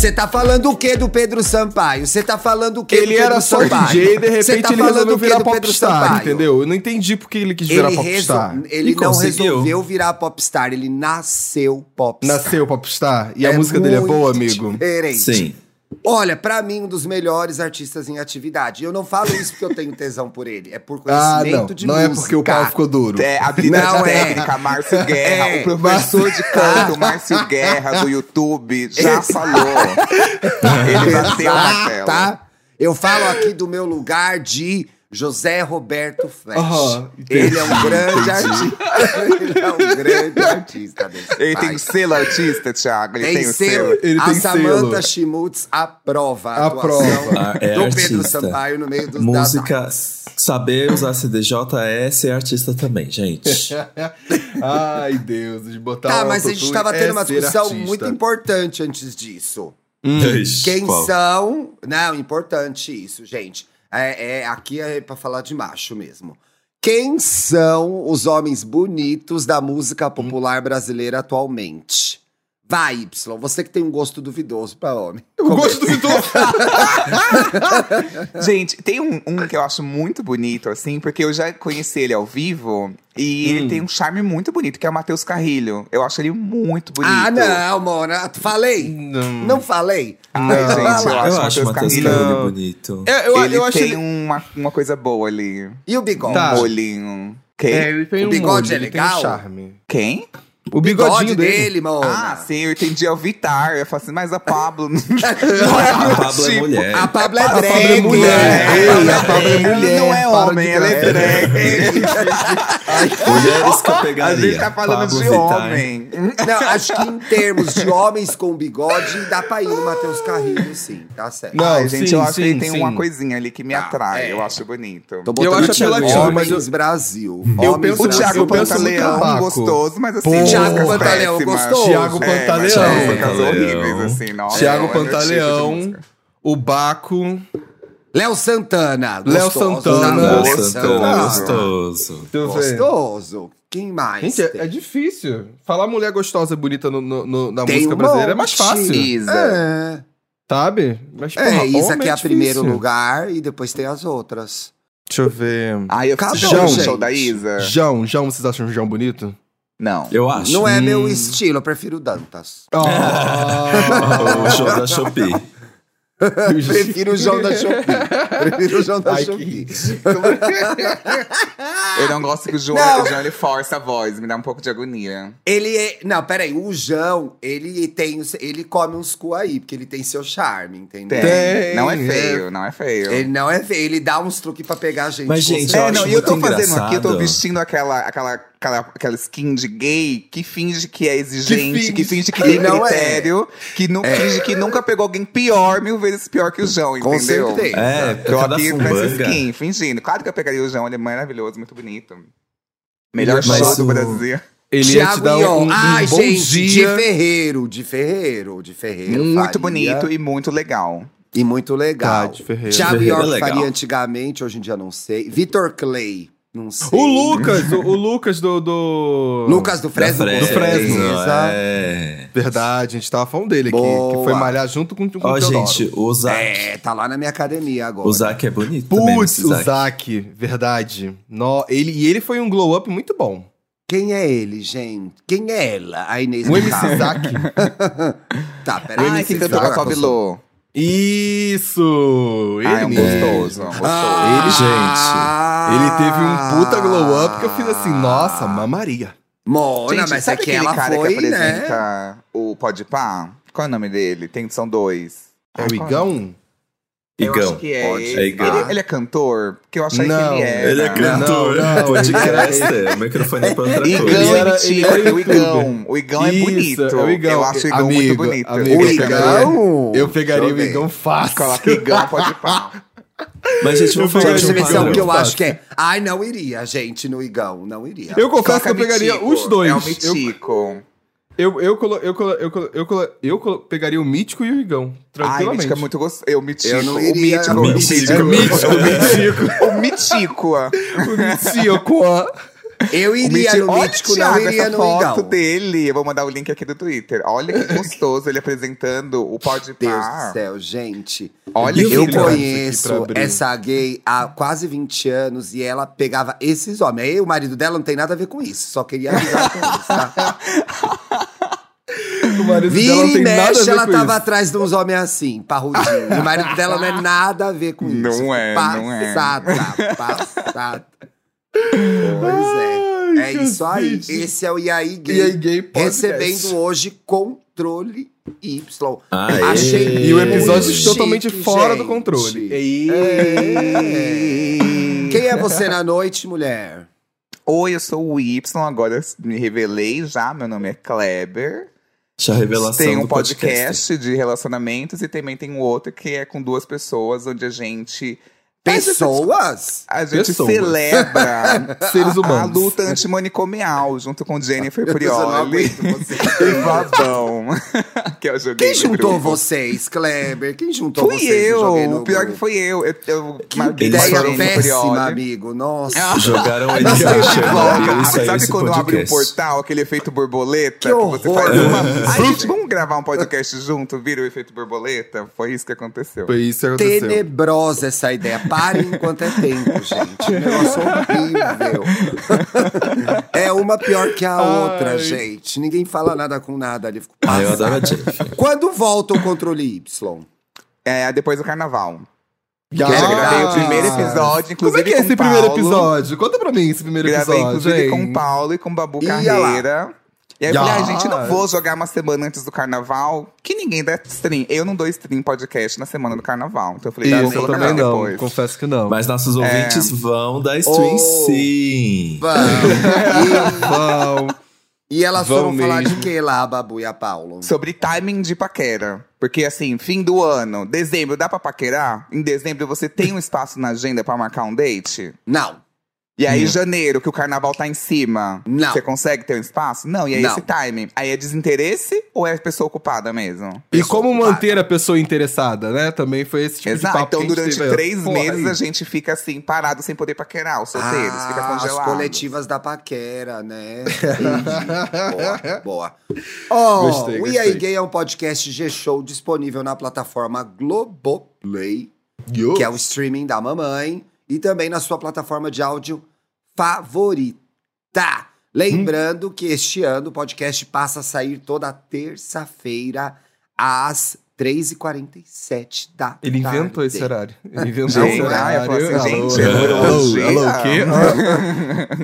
Você tá falando o que do Pedro Sampaio? Você tá falando o que do Ele Pedro era só Sampaio? DJ e de Cê repente tá ele falando resolveu virar do Pedro popstar, Sampaio? entendeu? Eu não entendi porque ele quis virar Ele, popstar. resol- ele E não conseguiu. resolveu virar popstar, ele nasceu popstar. Nasceu popstar e a É música dele é boa, amigo. Diferente. Sim. Olha, pra mim, um dos melhores artistas em atividade. Eu não falo isso porque eu tenho tesão por ele, é por Ah, conhecimento não. de Não música. é porque o pau ficou duro. É, habilidade Não é. técnica, Márcio Guerra, É. o professor de canto, Márcio Guerra do YouTube, já falou. Ele bateu na tela. tá? Eu falo aqui do meu lugar de José Roberto. Aham, entendi, ele é um grande artista. ele é um grande artista desse Ele tem país. selo artista, Thiago. Ele Tem, tem, o selo. Ele a tem Samantha selo. Schmutz aprova a Aprova. atuação Ah, é do Pedro artista. Sampaio no meio dos Música, das- saber usar CDJ é ser artista também, gente. Ai, Deus, de botar Tá, mas a gente autotune tava é tendo uma ser discussão artista. muito importante antes disso. Ixi, Quem qual? são. Não, importante isso, gente. É, é- aqui é pra falar de macho mesmo. Quem são os homens bonitos da música popular brasileira atualmente? Vai, Y, você que tem um gosto duvidoso pra homem. O gosto do Vitor. Gente, tem um, um que eu acho muito bonito, assim, porque eu já conheci ele ao vivo e Hum. ele tem um charme muito bonito, que é o Matheus Carrilho. Eu acho ele muito bonito. Ah, não, Mona. Falei? Não, falei? Ai, Não. gente, eu acho. Eu acho o Matheus Carrilho- bonito. É, eu, ele eu acho tem ele... uma, uma coisa boa ali. E o bigode? Tá. Um olhinho. Quem? É, ele tem O um bigode molho, é ele tem um legal? charme. Quem? O Bigode bigodinho dele, dele. Mona. Ah, sim, eu entendi. É o Vitar. Eu falei assim, mas a Pablo. não é A Pablo é tipo. mulher. A Pablo é A Pablo drag. é mulher. Ei, a Pablo é Ela mulher. não é homem, ela é drag. Mulheres que eu A pegaria. gente tá falando Pablo de Vittar. homem. Não, acho que em termos de homens com bigode, dá pra ir no Matheus Carrilho, sim, tá certo. Não, Ai, gente, sim, eu acho sim, que ele tem sim. uma coisinha ali que me Tá, atrai. é. Eu acho bonito. Tô Eu acho apelativo, Homens mas eu- Brasil. Eu Homens penso- O. Thiago eu penso muito Pantaleão, gostoso, mas assim, Thiago Pantaleão, gostoso. Thiago É, Pantaleão. horríveis, assim, nossa. Thiago é tipo Pantaleão, o Baco. Léo Santana. Léo Santana. Léo Gostoso. Santana, Ah. gostoso. Quem mais? Gente, é, é difícil. Falar mulher gostosa e bonita no, no- no- na Tem música um brasileira é mais fácil. Isa. É, Sabe? Mas, porra, é isso aqui é, a difícil. primeiro lugar e depois tem as outras. Deixa eu ver. Ai, eu Cadê fiz o show, gente? show da Isa. João, João, vocês acham o João bonito? Não. Eu acho. Não é Hum. meu estilo, eu prefiro o Dantas. O show da Shopee. Prefiro o João da Shopee. Prefiro o João da Ai, que Shopee. Eu não gosto que o João, Não. o João ele força a voz, me dá um pouco de agonia. Ele é. Não, peraí, o João, ele tem. Ele come uns cu aí, porque ele tem seu charme, entendeu? Tem. Não é feio, não é feio. Ele não é feio, ele dá uns truques pra pegar a gente. Mas, gente, eu É, não, e eu tô fazendo aqui, eu tô vestindo aquela, aquela, aquela, aquela skin de gay que finge que é exigente, que finge. finge, que tem não é. critério, que nu- finge que nunca pegou alguém pior, mil vezes pior que o João, Com entendeu? certeza. É, Tô cada aqui com essa skin, fingindo. Claro que eu pegaria o João, ele é maravilhoso, muito bonito. Melhor Mas show do Brasil. Ele ia te Thiago dar um, um, Ai, bom gente, dia. de Ferreiro, de Ferreiro, de Ferreiro. Muito faria. bonito e muito legal. E muito legal. Tá, de Ferreiro. Thiago Ferreiro é faria antigamente, hoje em dia não sei. Vitor Clay, não sei. O Lucas, o, o Lucas do, do... Lucas do Fresno. Da com Fresno, certeza. É. Verdade, a gente tava falando dele aqui. Boa. Que foi malhar junto com, com Ó, o Teodoro. gente, o Zac. É, tá lá na minha academia agora. O Zac é bonito Putz, o Zac. Verdade. No, ele, e ele foi um glow up muito bom. Quem é ele, gente? Quem é ela? A Inês O MC. Zac. Tá, peraí. Ai, que cantou com a Sobe Lô. Isso! Ele Ai, é um mesmo. gostoso, um gostoso. Ele, Ah. Ele teve um puta glow up que eu fiz assim, nossa, mamaria. Mona, Gente, mas é sabe que ela cara foi, que né? apresenta o Podpah? Qual é o nome dele? Tem, são dois. É o qual Igão? Eu Igão. acho que é. Pode. ele. É Igão. Ele, ele é cantor? Porque eu achei Não, que ele era. Ele é cantor, Não, não, podcaster, o microfone é pra outra Igão coisa. Ele é era- mentira, ele era o. Igão. O Igão é Isso, bonito. é o Igão. Eu acho o Igão Amigo, muito bonito. amigo, O Eu eu pegaria- Igão? Eu pegaria o. Igão fácil. Coloca Igão Podpah. Mas, gente, vamos falar de um ver se é o padrão. que eu acho que é. Ai, não iria, gente, no Igão. Não iria. Eu confesso que eu pegaria os dois. É o eu, Mitico. eu, eu, colo- eu, colo- eu, colo- eu, colo- eu colo- pegaria o Mítico e o Igão. Ai, o Tranquilamente. Mítico é muito gostoso. Eu, Mitico. Eu não o iria- Mítico. o o Mítico. Mítico. É o Mítico, o Mítico. O Mitico. O Mítico. Eu iria Mítico- no Mítico, não iria essa no foto Igão. dele. Eu vou mandar o link aqui do Twitter. Olha que gostoso ele apresentando o Pode Deus do céu, gente. Olha que Eu aqui conheço essa gay há quase 20 anos e ela pegava esses homens. Aí o marido dela não tem nada a ver com isso, só queria avisar com isso, tá? O marido Vira dela não e tem nada a mexe, ver ela com tava isso. atrás de uns homens assim, parrudinho. E o marido dela não é nada a ver com isso. Não é, não é. Passada, passada. Pois é. Ai, é isso aí. Esse é o aí Gay. Aí, gay podcast. recebendo hoje controle Y. Aê. Achei E o episódio muito totalmente chique, fora do gente. controle. É. Quem é você na noite, mulher? Oi, eu sou o Y, agora me revelei já. Meu nome é Kleber. Já a revelação Tem um do podcast, de relacionamentos e também tem um outro que é com duas pessoas, onde a gente. Pessoas? A gente Pessoas. celebra Seres a humanos. luta antimanicomial, junto com Jennifer Prioli você. e Babão. que eu joguei Quem juntou grupo. vocês, Kleber? Quem juntou Fui vocês? joguei eu, o pior grupo? que foi eu. Eu, eu Que a ideia péssima, Prioli. amigo. Nossa. Jogaram ele sei de volta. Sabe esse quando abre um podcast. portal, aquele efeito borboleta? Que você horror. faz uma. Ai, gente, vamos gravar um podcast junto? Vira o efeito borboleta? Foi isso que aconteceu. Foi isso que aconteceu. Tenebrosa essa ideia. Parem enquanto é tempo, gente. Um negócio horrível. é uma pior que a outra, Ai. gente. Ninguém fala nada com nada ali. Fico Ah, eu adoro a Jennifer. Quando volta o controle Y? É, depois do carnaval. Que eu já gravei o primeiro episódio, Como inclusive é que é esse primeiro episódio? Conta pra mim esse primeiro Gravei, episódio, inclusive, hein? com o Paulo e com o Babu. Carreira. E aí eu falei, ah, gente, não vou jogar uma semana antes do carnaval, que ninguém dá stream. Eu não dou stream podcast na semana do carnaval. Então eu falei, Isso, vou eu também não. depois. Confesso que não. Mas nossos ouvintes vão dar stream Oh. sim. Vamos. Vão. E, e elas Vão foram falar mesmo. de que lá, a Babu e a Paulo? Sobre timing de paquera. Porque assim, fim do ano, dezembro, dá pra paquerar? Em dezembro você tem um espaço na agenda pra marcar um date? Não. E aí, janeiro, que o carnaval tá em cima, Não. você consegue ter um espaço? Não, e aí Não. esse timing. Aí é desinteresse ou é pessoa ocupada mesmo? E Pessoa como ocupada. manter a pessoa interessada, né? Também foi esse tipo Exato. de papo Então, durante três Porra, meses, aí. a gente fica assim, parado, sem poder paquerar, os solteiros, fica Ah, as congelado. coletivas da paquera, né? Boa, boa. Ó, Gostei, o gostei. E aí Gay é um podcast G-Show disponível na plataforma Globoplay, Yo. que é o streaming da mamãe, e também na sua plataforma de áudio favorita. Lembrando que este ano o podcast passa a sair toda terça-feira às 3h47 da Ele tarde. inventou esse horário. Ele inventou Gente, esse ah, eu horário. falo assim, Alô, gente, alô, o quê?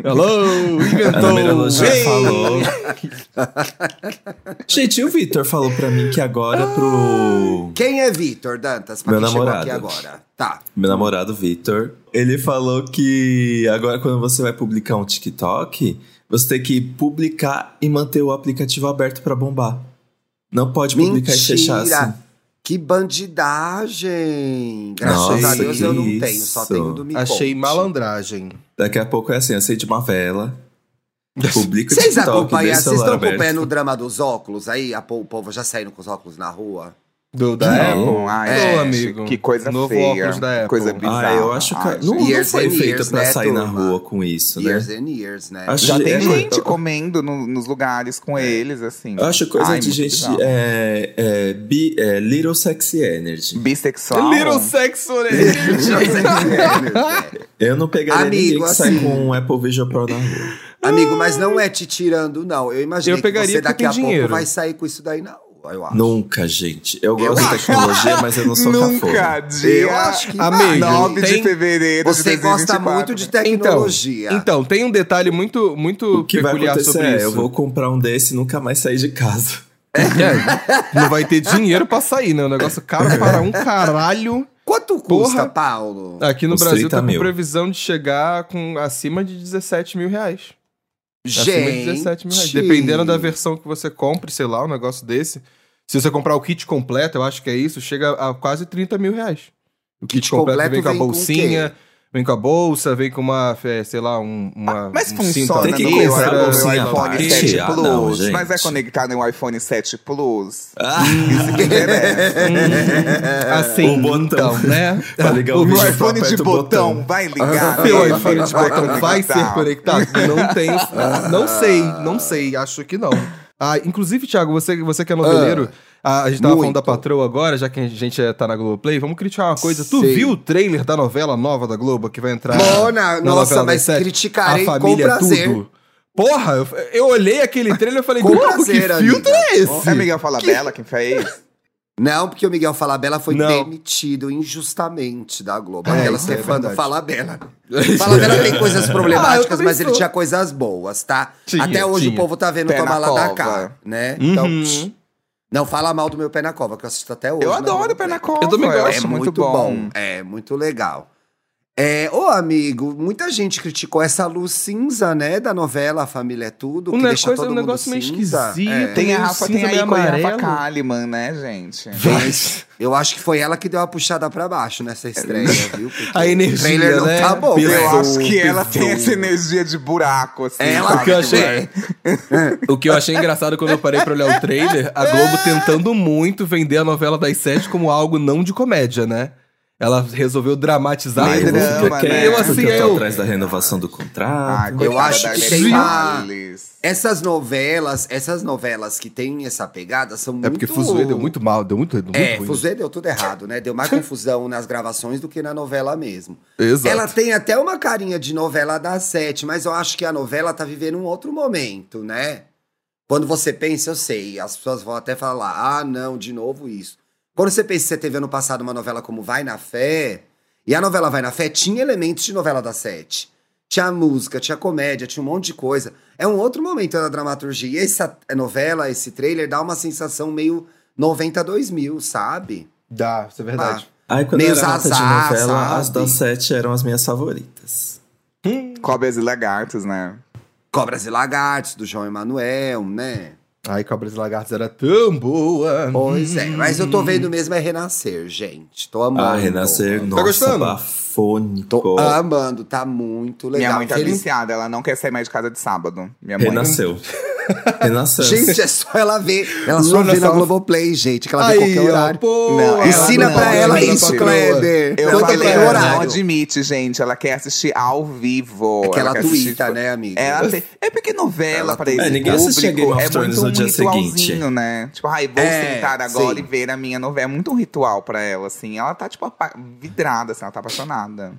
Alô, inventou. numerologia Ei! falou. Gente, e o Vitor falou pra mim que agora pro Quem é Vitor Dantas? Pra Meu quem chegou namorado. aqui agora. Tá. meu namorado Vitor, ele falou que agora quando você vai publicar um TikTok, você tem que publicar e manter o aplicativo aberto pra bombar. Não pode publicar e fechar assim. Mentira! Que bandidagem! Graças Nossa, a Deus que eu não tenho, só tenho do Me Achei Conte. malandragem. Daqui a pouco é assim, acende uma vela, publica o Vocês TikTok, acompanham, vocês estão acompanhando o drama dos óculos aí? A, o povo já saindo com os óculos na rua? Do, da Não. Apple? Ai, É, amigo. Que coisa Novo feia. óculos da Apple. Coisa bizarra. Ah, eu acho que Ai, não, não foi years, pra né, sair na turma? rua com isso, né? Years and years, né? Acho- Já tem É, gente eu- comendo no- nos lugares com eles, assim. Eu acho coisa Ai, de gente é, é, bi, é, little sexy energy. Bissexual. Little Sexo, né? Eu não pegaria Amigo, ninguém que sai assim- com um Apple Vision Pro na rua. Amigo, mas não é te tirando, não. Eu imaginei Eu pegaria que você daqui a dinheiro. pouco vai sair com isso daí na rua, eu acho. Nunca, gente. Eu gosto Eu de acho. tecnologia, mas eu não sou Nunca, cafona. dia Eu acho que Amigo, vai. 9 tem- de fevereiro de Você gosta 2024. muito de Então, tecnologia. então, tem um detalhe muito, muito O que vai peculiar acontecer sobre é, isso. eu vou comprar um desse e nunca mais sair de casa. É, não vai ter dinheiro pra sair, né? O negócio caro para um caralho. Quanto custa, Porra. Paulo? Aqui no Uns Brasil 30 tá com mil. previsão de chegar com acima de 17 mil reais. Acima de Gente. 17 mil reais. Dependendo da versão que você compre, sei lá, um negócio desse. Se você comprar o kit completo, eu acho que é isso, chega a quase 30 mil reais. O kit, Kit completo, completo vem com a bolsinha, Vem com a bolsa, vem com uma, é, sei lá, um, uma. Mas um cinto funciona Tem no que meu, no meu iPhone parte. 7 Ah, Plus. não, mas é conectado no iPhone 7 Plus. Ah, Isso que interessa. Assim, O botão. então, né? Pra ligar o o Meu iPhone de o botão, botão. vai ligar. Seu né? iPhone de Vai botão vai ser conectar. conectado? Não tenho. Não sei, não sei, acho que não. Ah, inclusive, Thiago, você, você que é noveleiro, a, a gente tava falando muito. da patroa agora, já que a gente é, tá na Globoplay, vamos criticar uma coisa. Tu Sim. viu o trailer da novela nova da Globo que vai entrar? Mona, na nossa, novela mas sete? criticarei a com família é prazer. tudo. Porra, eu, eu olhei aquele trailer e falei, Com Globo, que prazer, filtro amiga. é esse? É Miguel Falabella quem fez? Não, porque o Miguel Falabella foi Não. demitido injustamente da Globo. É, Aquela isso é ser fã do. Falabella. Falabella tem coisas Ah, problemáticas, também mas ele tinha coisas boas, tá? Tinha, Até hoje tinha. o povo tá vendo Pé tomar na lá da cá, né? Então, Uhum. tch, não fala mal do meu pé na cova, que eu assisto até hoje. Eu na adoro o Pé na Play. Cova. Eu também gosto, É acho muito, bom. É, muito legal. É, ô amigo, muita gente criticou essa luz cinza, né, da novela A Família é Tudo, que deixa coisa- todo um mundo negócio meio cinza. esquisito. É. Tem a Rafa, Cinza tem a e a Rafa. Kalimann, né, gente? Mas eu acho que foi ela que deu uma puxada pra baixo nessa estreia, viu? Porque A energia, o trailer não né? tá bom. Eu acho que ela tem essa energia de buraco, assim. Ela sabe? que eu achei- É. O que eu achei engraçado quando eu parei pra olhar o trailer, a Globo tentando muito vender a novela das sete como algo não de comédia, né? Ela resolveu dramatizar. Meio eu drama, ficar- né? Eu assim, porque eu tô eu... atrás da renovação do contrato. Ai, coitada acho da que tem uma-. Essas novelas, essas novelas que têm essa pegada são muito... É porque Fuzue deu muito mal, deu muito, muito É, ruim. Fuzue deu tudo errado, né? Deu mais confusão nas gravações do que na novela mesmo. Exato. Ela tem até uma carinha de novela das sete, mas eu acho que a novela tá vivendo um outro momento, né? Quando você pensa, eu sei, as pessoas vão até falar, ah, não, de novo isso. Quando você pensa que você teve ano passado uma novela como Vai na Fé, e a novela Vai na Fé tinha elementos de novela das sete. Tinha música, tinha comédia, tinha um monte de coisa. É um outro momento da dramaturgia. E essa novela, esse trailer, dá uma sensação meio 92 mil, sabe? Dá, isso é verdade. Aí quando Meio eu era nota de zazá, novela, as sabe? das sete eram as minhas favoritas. Cobras e lagartos, né? Cobras e Lagartos, do João Emanuel, né? Ai, Cobras e Lagartos era tão boa. Pois é, mas eu tô vendo mesmo é Renascer, gente. Tô amando. Ah, Renascer, Tá nossa, gostando? bafônico. Tô amando, tá muito legal. Minha mãe tá Feliz- viciada, ela não quer sair mais de casa de sábado. Minha mãe. Renasceu. Gente, é só ela ver. Ela só Luna vê na Globoplay, gente, que ela vê Aí, qualquer ó, horário. pô, Não, Ensina ela pra não ela admite. isso, Kleber. Eu Conta falei, pra ela ela o não horário. admite, gente. Ela quer assistir ao vivo. É que ela tuita, tipo, né, amiga? Ela tem- É porque novela Ela pra esse É, ninguém público Game of é Thrones muito no um dia ritualzinho, seguinte. né? Tipo, ai, vou É, sentar agora sim. e ver a minha novela. É muito um ritual pra ela, assim. Ela tá, tipo, vidrada, assim. Ela tá apaixonada.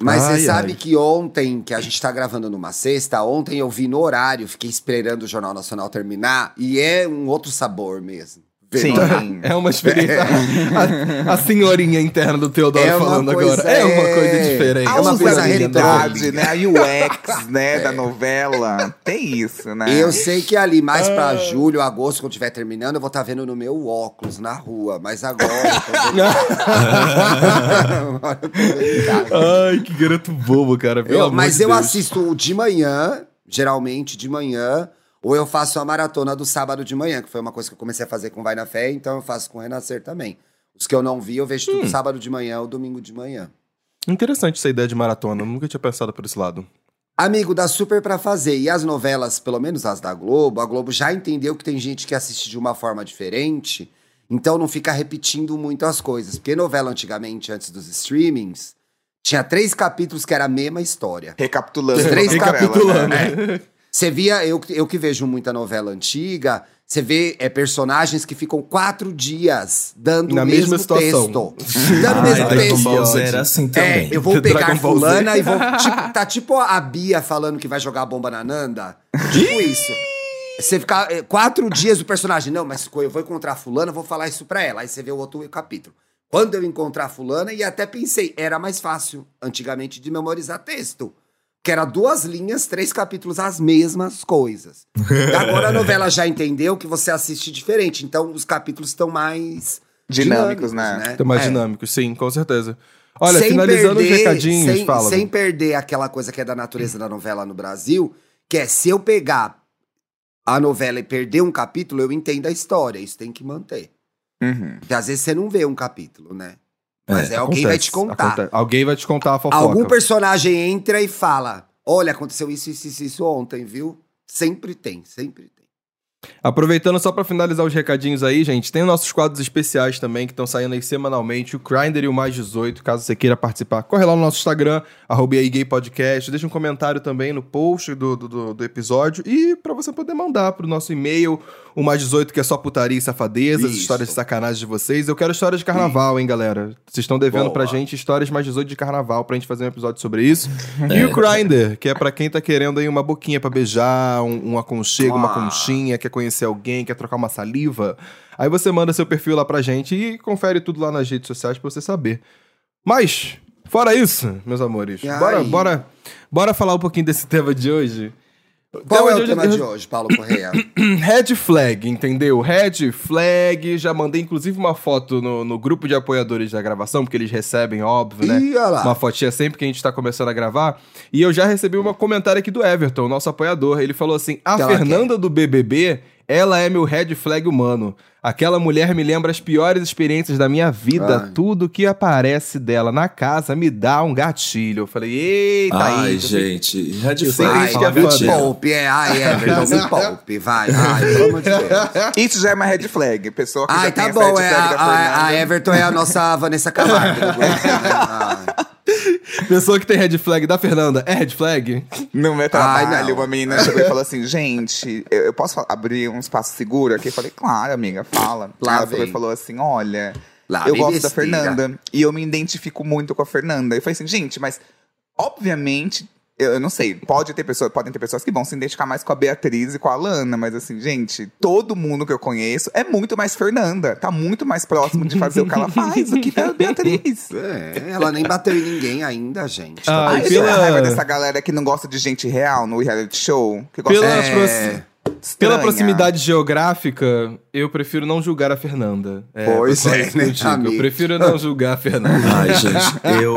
Mas Ai, você sabe ai. que ontem, que a gente tá gravando numa sexta, ontem eu vi no horário, fiquei esperando o Jornal Nacional terminar, e é um outro sabor mesmo. Ver Sim. É uma experiência. a, a senhorinha interna do Teodoro É falando agora. É uma coisa é- diferente. A É uma coisa usabilidade, retrô. né? A UX, né, da novela. Tem isso, né? Eu sei que ali, mais Ah. pra julho, agosto, quando estiver terminando, eu vou estar vendo no meu óculos na rua. Mas agora. Ai, que garoto bobo, cara. Eu- mas eu assisto de manhã, geralmente de manhã, ou eu faço a maratona do sábado de manhã, que foi uma coisa que eu comecei a fazer com Vai na Fé, então eu faço com Renascer também. Os que eu não vi, eu vejo Hum. tudo sábado de manhã ou domingo de manhã. Interessante essa ideia de maratona. Eu nunca tinha pensado por esse lado. Amigo, dá super pra fazer. E as novelas, pelo menos as da Globo, a Globo já entendeu que tem gente que assiste de uma forma diferente, então não fica repetindo muito as coisas. Porque novela antigamente, antes dos streamings, tinha três capítulos que era a mesma história. Recapitulando. Três a novela, Recapitulando. Você via, eu, eu que vejo muita novela antiga, você vê é, personagens que ficam quatro dias dando Na o mesma mesmo situação. texto. Dando o Ai, mesmo texto. Ball era assim também. É, eu vou pegar fulana e vou. Tipo, tá tipo a Bia falando que vai jogar a bomba na Nanda. Tipo isso. Você ficar é, quatro dias o personagem, não, mas eu vou encontrar fulana, vou falar isso pra ela. Aí você vê o outro capítulo. Quando eu encontrar fulana, e até pensei, era mais fácil antigamente de memorizar texto. Que era duas linhas, três capítulos, as mesmas coisas. E agora a novela já entendeu que você assiste diferente, então os capítulos estão mais Dinâmicos, né? Tá mais É. dinâmico, sim, com certeza. Olha, Sem finalizando os perder- recadinhos, sem, fala. Sem perder aquela coisa que é da natureza da novela no Brasil, que é se eu pegar a novela e perder um capítulo, eu entendo a história. Isso tem que manter. Uhum. Porque às vezes você não vê um capítulo, né? Mas é, alguém vai te contar. Aconte- Alguém vai te contar a fofoca. Algum personagem entra e fala: Olha, aconteceu isso, isso, isso, isso ontem, viu? Sempre tem, sempre tem. Aproveitando só pra finalizar os recadinhos aí, gente, tem os nossos quadros especiais também que estão saindo aí semanalmente, o Grindr e o Mais 18, caso você queira participar. Corre lá no nosso Instagram, arroba aí Gay Podcast, deixa um comentário também no post do, do, do- episódio e pra você poder mandar pro nosso e-mail, o Mais 18, que é só putaria e safadeza, as Isso. histórias de sacanagem de vocês. Eu quero histórias de carnaval, hein, galera? Vocês estão devendo Boa. pra gente histórias mais 18 de carnaval pra gente fazer um episódio sobre isso. E o Grindr, que é pra quem tá querendo aí uma boquinha pra beijar, um, um aconchego, uma Ah. conchinha, quer conhecer alguém, quer trocar uma saliva. Aí você manda seu perfil lá pra gente e confere tudo lá nas redes sociais pra você saber. Mas, fora isso, meus amores, bora, bora, bora falar um pouquinho desse tema de hoje. Qual é o hoje- tema de hoje, Paulo Correia? Red flag, entendeu? Red flag. Já mandei inclusive uma foto no, no grupo de apoiadores da gravação, porque eles recebem, óbvio, né? Ih, olha lá. Uma fotinha sempre que a gente tá começando a gravar. E eu já recebi um comentário aqui do Everton, nosso apoiador. Ele falou assim: a ela Fernanda do BBB, ela é meu red flag humano. Aquela mulher me lembra as piores experiências da minha vida. Ai. Tudo que aparece dela na casa me dá um gatilho. Eu falei, eita, Ai, eita. gente. Red flag. Ai, que é me poupe, é. Ai, Everton, me poupe, vai. Ai, pelo amor de Deus. Isso já é uma red flag. Pessoa que Ai, já tá tem bom, red é, flag da a, a, a. Everton é a nossa Vanessa Camargo né? Ai. Pessoa que tem red flag da Fernanda, é red flag? No meu Ai, trabalho, não. uma menina chegou e falou assim: gente, eu, eu posso abrir um espaço seguro aqui? Eu falei, claro, amiga, fala. Lá Ela e falou assim: olha, Lá eu gosto da. Fernanda e eu me identifico muito com a Fernanda. Eu falei assim, gente, mas obviamente. Eu eu não sei, pode ter pessoas, podem ter pessoas que vão se identificar mais com a Beatriz e com a Lana, mas assim, gente, todo mundo que eu conheço é muito mais Fernanda. Tá muito mais próximo de fazer o que ela faz do que a Beatriz. É, ela nem bateu em ninguém ainda, gente. Ah, Ai, você pela- tem raiva dessa galera que não gosta de gente real no reality show? Que gosta Pela, de proxi- estranha. pela proximidade geográfica, eu prefiro não julgar a Fernanda. Pois é, que eu né, amigo? Eu prefiro não julgar a Fernanda. Ai, gente, eu,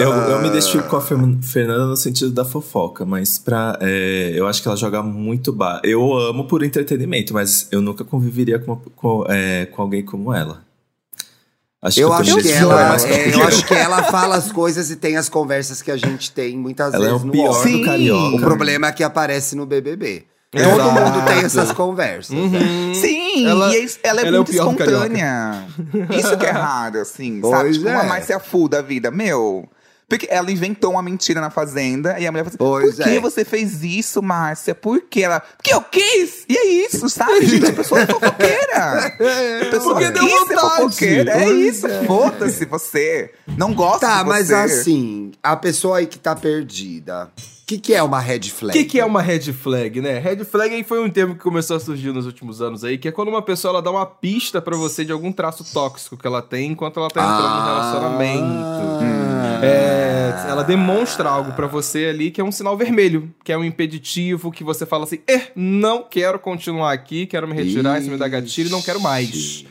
eu, eu me identifico com a Fer- Fernanda no sentido da fofoca, mas pra, é, eu acho que ela joga muito ba Eu amo por entretenimento, mas eu nunca conviveria com, com, é, com alguém como ela. Acho Eu eu acho que ela, é, eu acho que ela fala as coisas e tem as conversas que a gente tem muitas Ela é vezes o no pior do carioca. O problema é que aparece no BBB. Exato. Todo mundo tem essas conversas. né? Sim, Ela- e é- ela é ela é muito carioca. espontânea. Isso que é raro, assim, Pois sabe? Tipo, uma é. Márcia Fu da vida, meu. Porque ela inventou uma mentira na fazenda e a mulher falou assim: Pois Por que é. você fez isso, Márcia? Por que ela. Porque eu quis! E é isso, sabe, gente? A pessoa é fofoqueira. A pessoa Porque deu vontade. fofoqueira. É Pois isso, é. foda-se você. Não gosta Tá, de você. mas assim, a pessoa aí que tá perdida, o que, que é uma red O flag? que, que é uma red flag, né? Red flag aí foi um termo que começou a surgir nos últimos anos aí, que é quando uma pessoa ela dá uma pista pra você de algum traço tóxico que ela tem enquanto ela tá entrando no relacionamento. É, ela demonstra algo pra você ali que é um sinal vermelho, que é um impeditivo, que você fala assim: eh, não quero continuar aqui, quero me retirar, isso me dá gatilho, não quero mais.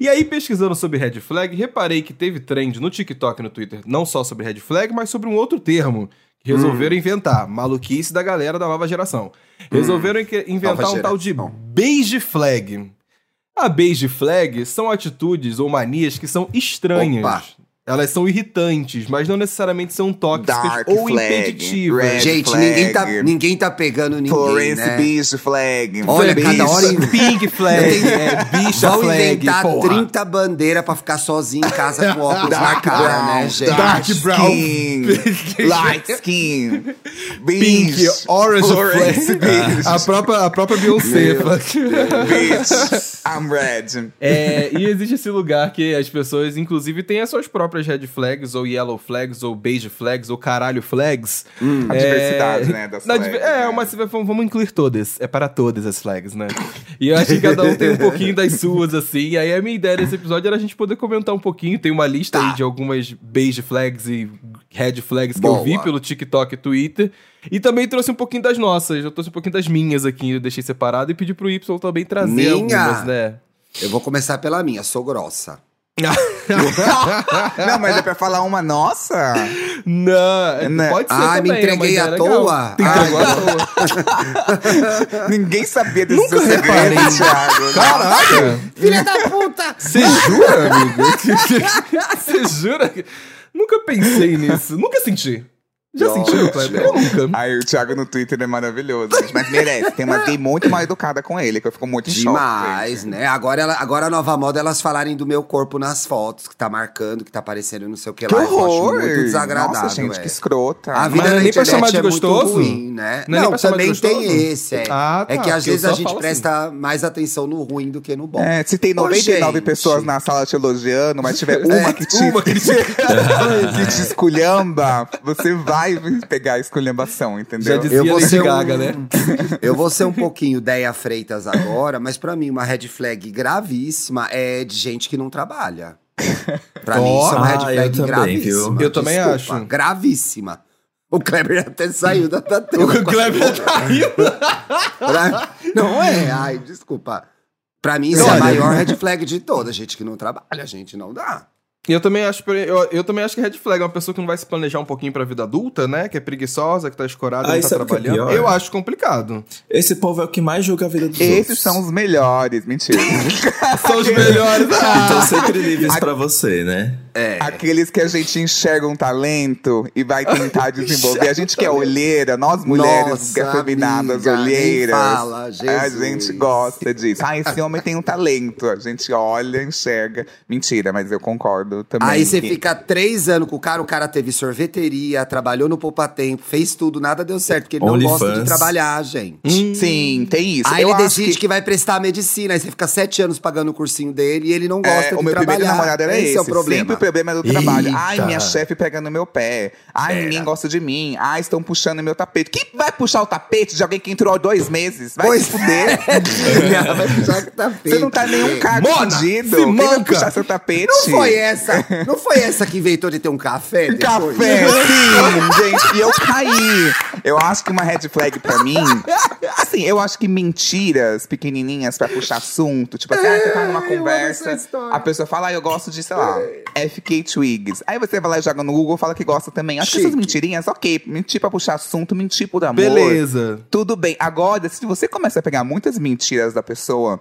E aí, pesquisando sobre red flag, reparei que teve trend no TikTok e no Twitter, não só sobre red flag, mas sobre um outro termo que resolveram inventar. Maluquice da galera da nova geração. Resolveram inque- inventar Nova um tal de geração. beige flag. A beige flag são atitudes ou manias que são estranhas. Opa. Elas são irritantes, mas não necessariamente são tóxicas Dark ou flag, impeditivas. red Gente, flag. ninguém tá, ninguém tá pegando ninguém, Florence né? Beach Flag. Olha, cada hora em- Pink flag, é bicha Vão flag, inventar porra. 30 bandeiras pra ficar sozinho em casa com óculos na Dark cara, brown, né, gente? Dark brown. skin, light skin, Pink, orange Florence flag. Beach, A própria, a própria Beyoncé. beach, I'm red. É, e existe esse lugar que as pessoas, inclusive, têm as suas próprias red flags, ou yellow flags, ou beige flags, ou caralho flags. A diversidade, né, das flags, É, né? uma, vamos incluir todas. É para todas as flags, né? E eu acho que cada um tem um pouquinho das suas, assim. E aí a minha ideia desse episódio era a gente poder comentar um pouquinho. Tem uma lista Tá. aí de algumas beige flags e red flags que eu Boa. vi pelo TikTok e Twitter. E também trouxe um pouquinho das nossas. Eu trouxe um pouquinho das minhas aqui, eu deixei separado e pedi pro Y também trazer Minha? algumas, né? Eu vou começar pela minha, sou grossa. Não, mas é pra falar uma nossa? Não, Né? pode ser me também, é uma entreguei ideia à toa? Te entregou à toa. Ninguém sabia desse Nunca seu segredo, reparei. Thiago. Caraca! Filha da puta! Você jura, amigo? Você jura? Nunca pensei nisso. Nunca senti. Já sentiu, Kleber? Eu nunca. Ai, o Thiago no Twitter é maravilhoso, gente, mas merece. Tem uma gay muito mais educada com ele, que eu fico muito em choque. Demais, né? Agora, ela, agora a nova moda é elas falarem do meu corpo nas fotos, que tá marcando, que tá aparecendo não sei o que Que lá. Eu horror! acho muito desagradável. Nossa, gente, é. que escrota. A vida Mas não é na nem pra chamar de é muito gostoso? ruim, né? Não Não, de também tem esse. É, Ah, tá, é que às porque vezes eu a gente presta mais atenção no ruim do que no bom. É, se tem Ô, 99 gente. pessoas na sala te elogiando, mas tiver uma É, que te, uma que te- que te esculhamba, você vai pegar a esculhambação, Já entendeu? dizia Eu vou ser um- Gaga, né? Eu vou ser um pouquinho Deia Freitas agora, mas pra mim uma red flag gravíssima é de gente que não trabalha. Pra mim isso é uma Ah, red eu flag também, gravíssima. viu? Eu também Desculpa, acho. Gravíssima. O Kleber até saiu da, da O Kleber rindo. Pra- Não é, ai, desculpa. Pra mim, isso é a maior red flag de todas. Gente que não trabalha, gente, não dá. E eu também acho eu, eu também acho que red flag é uma pessoa que não vai se planejar um pouquinho pra vida adulta, né? Que é preguiçosa, que tá escorada, Ah, não e tá o que é trabalhando. pior? eu acho complicado. Esse povo é o que mais julga a vida dos outros. Esses são os melhores, mentira. São os melhores. Então sempre livres pra você, né? É. Aqueles que a gente enxerga um talento e vai tentar desenvolver. A gente que é olheira, nós mulheres Nossa, afeminadas, amiga, olheiras. fala, a gente gosta disso. Ah, esse homem tem um talento. A gente olha, enxerga. Mentira, mas eu concordo também. Aí você que- fica três anos com o cara, o cara teve sorveteria, trabalhou no Poupa Tempo, fez tudo, nada deu certo, porque ele não OnlyFans. gosta de trabalhar, gente. Sim, tem isso. Aí eu ele acho decide que... vai prestar medicina, aí você fica sete anos pagando o cursinho dele e ele não gosta É, de o meu trabalhar. primeiro namorado era esse. é o problema. Sempre o problema é do trabalho. Ai, Eita. minha chefe pega no meu pé. Ai, ninguém gosta de mim. Ai, estão puxando meu tapete. Quem vai puxar o tapete de alguém que entrou há dois meses? Vai Pois se fuder. Ela vai puxar que tá Você não tá nenhum cargo Mona, fudido. se Quem vai puxar seu tapete? Não foi essa, não foi essa que inventou de ter um café? Depois? café, sim, gente. E eu caí. Eu acho que uma red flag pra mim. Assim, eu acho que mentiras pequenininhas pra puxar assunto. Tipo assim, ah, você tá numa conversa. essa. A pessoa fala, ah, eu gosto de, sei lá, FK Twigs. Aí você vai lá e joga no Google e fala que gosta também. Acho que essas Chique. mentirinhas, ok. Mentir pra puxar assunto, mentir por amor. Beleza. Tudo bem. Agora, se você começa a pegar muitas mentiras da pessoa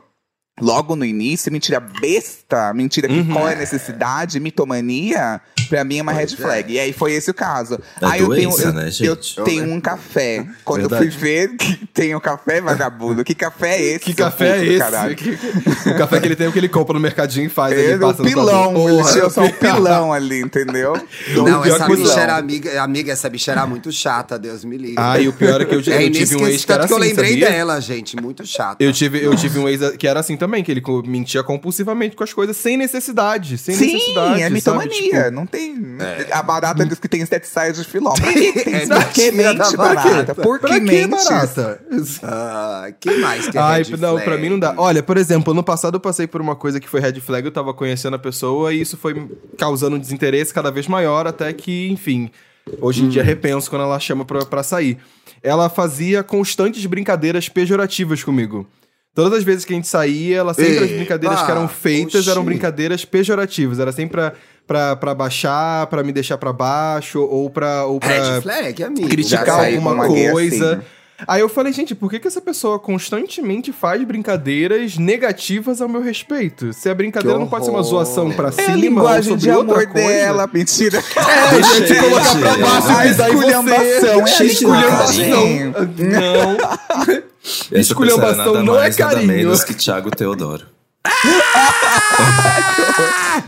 logo no início, mentira besta, mentira que qual é a necessidade, mitomania, pra mim é uma red flag. E aí foi esse o caso. É aí eu tenho, doença, eu, né, eu gente? tenho um café. Quando eu Verdade. fui ver que tem um café, vagabundo. Que café é esse? Que café é puto esse? caralho? Que- que- O café que ele tem é o que ele compra no mercadinho e faz. Ele, passa no pilão, quadro. ele tinha só o pilão. ali, entendeu? Não, essa bicha era amiga, amiga, essa bicha era muito chata, Deus me livre. Ah, e o pior é que eu, já- é eu tive um ex que era tanto que eu assim, lembrei sabia? dela, gente, muito chata. Eu tive, eu tive um ex que era assim também, que ele mentia compulsivamente com as coisas sem necessidade. Sem Sim, necessidade. é mitomania. Tipo, Não tem. A barata diz que tem inseticide de filó. Por que tem É Por que mente barata. Por pra que mente? barata? Ah, que mais que é Ai, red não, flag? pra mim não dá. Olha, por exemplo, ano passado eu passei por uma coisa que foi red flag, eu tava conhecendo a pessoa e isso foi causando um desinteresse cada vez maior, até que, enfim, hoje em dia repenso quando ela chama pra, pra sair. Ela fazia constantes brincadeiras pejorativas comigo. Todas as vezes que a gente saía, ela sempre as Eita, brincadeiras que eram feitas eram oxi. brincadeiras pejorativas. Era sempre pra, pra, pra baixar, pra me deixar pra baixo, ou pra. Ou pra Red flag, amigo. criticar alguma gay coisa. assim. Aí eu falei, gente, por que, que essa pessoa constantemente faz brincadeiras negativas ao meu respeito? Se a brincadeira não pode ser uma zoação pra É a cima linguagem ou de outra amor coisa. dela, mentira. É, Deixa gente, colocar pra baixo e pisar em você. é a Esculhambação. linguagem. Não. Essa Esculhambação é não é mais, nada carinho. menos que Thiago Teodoro.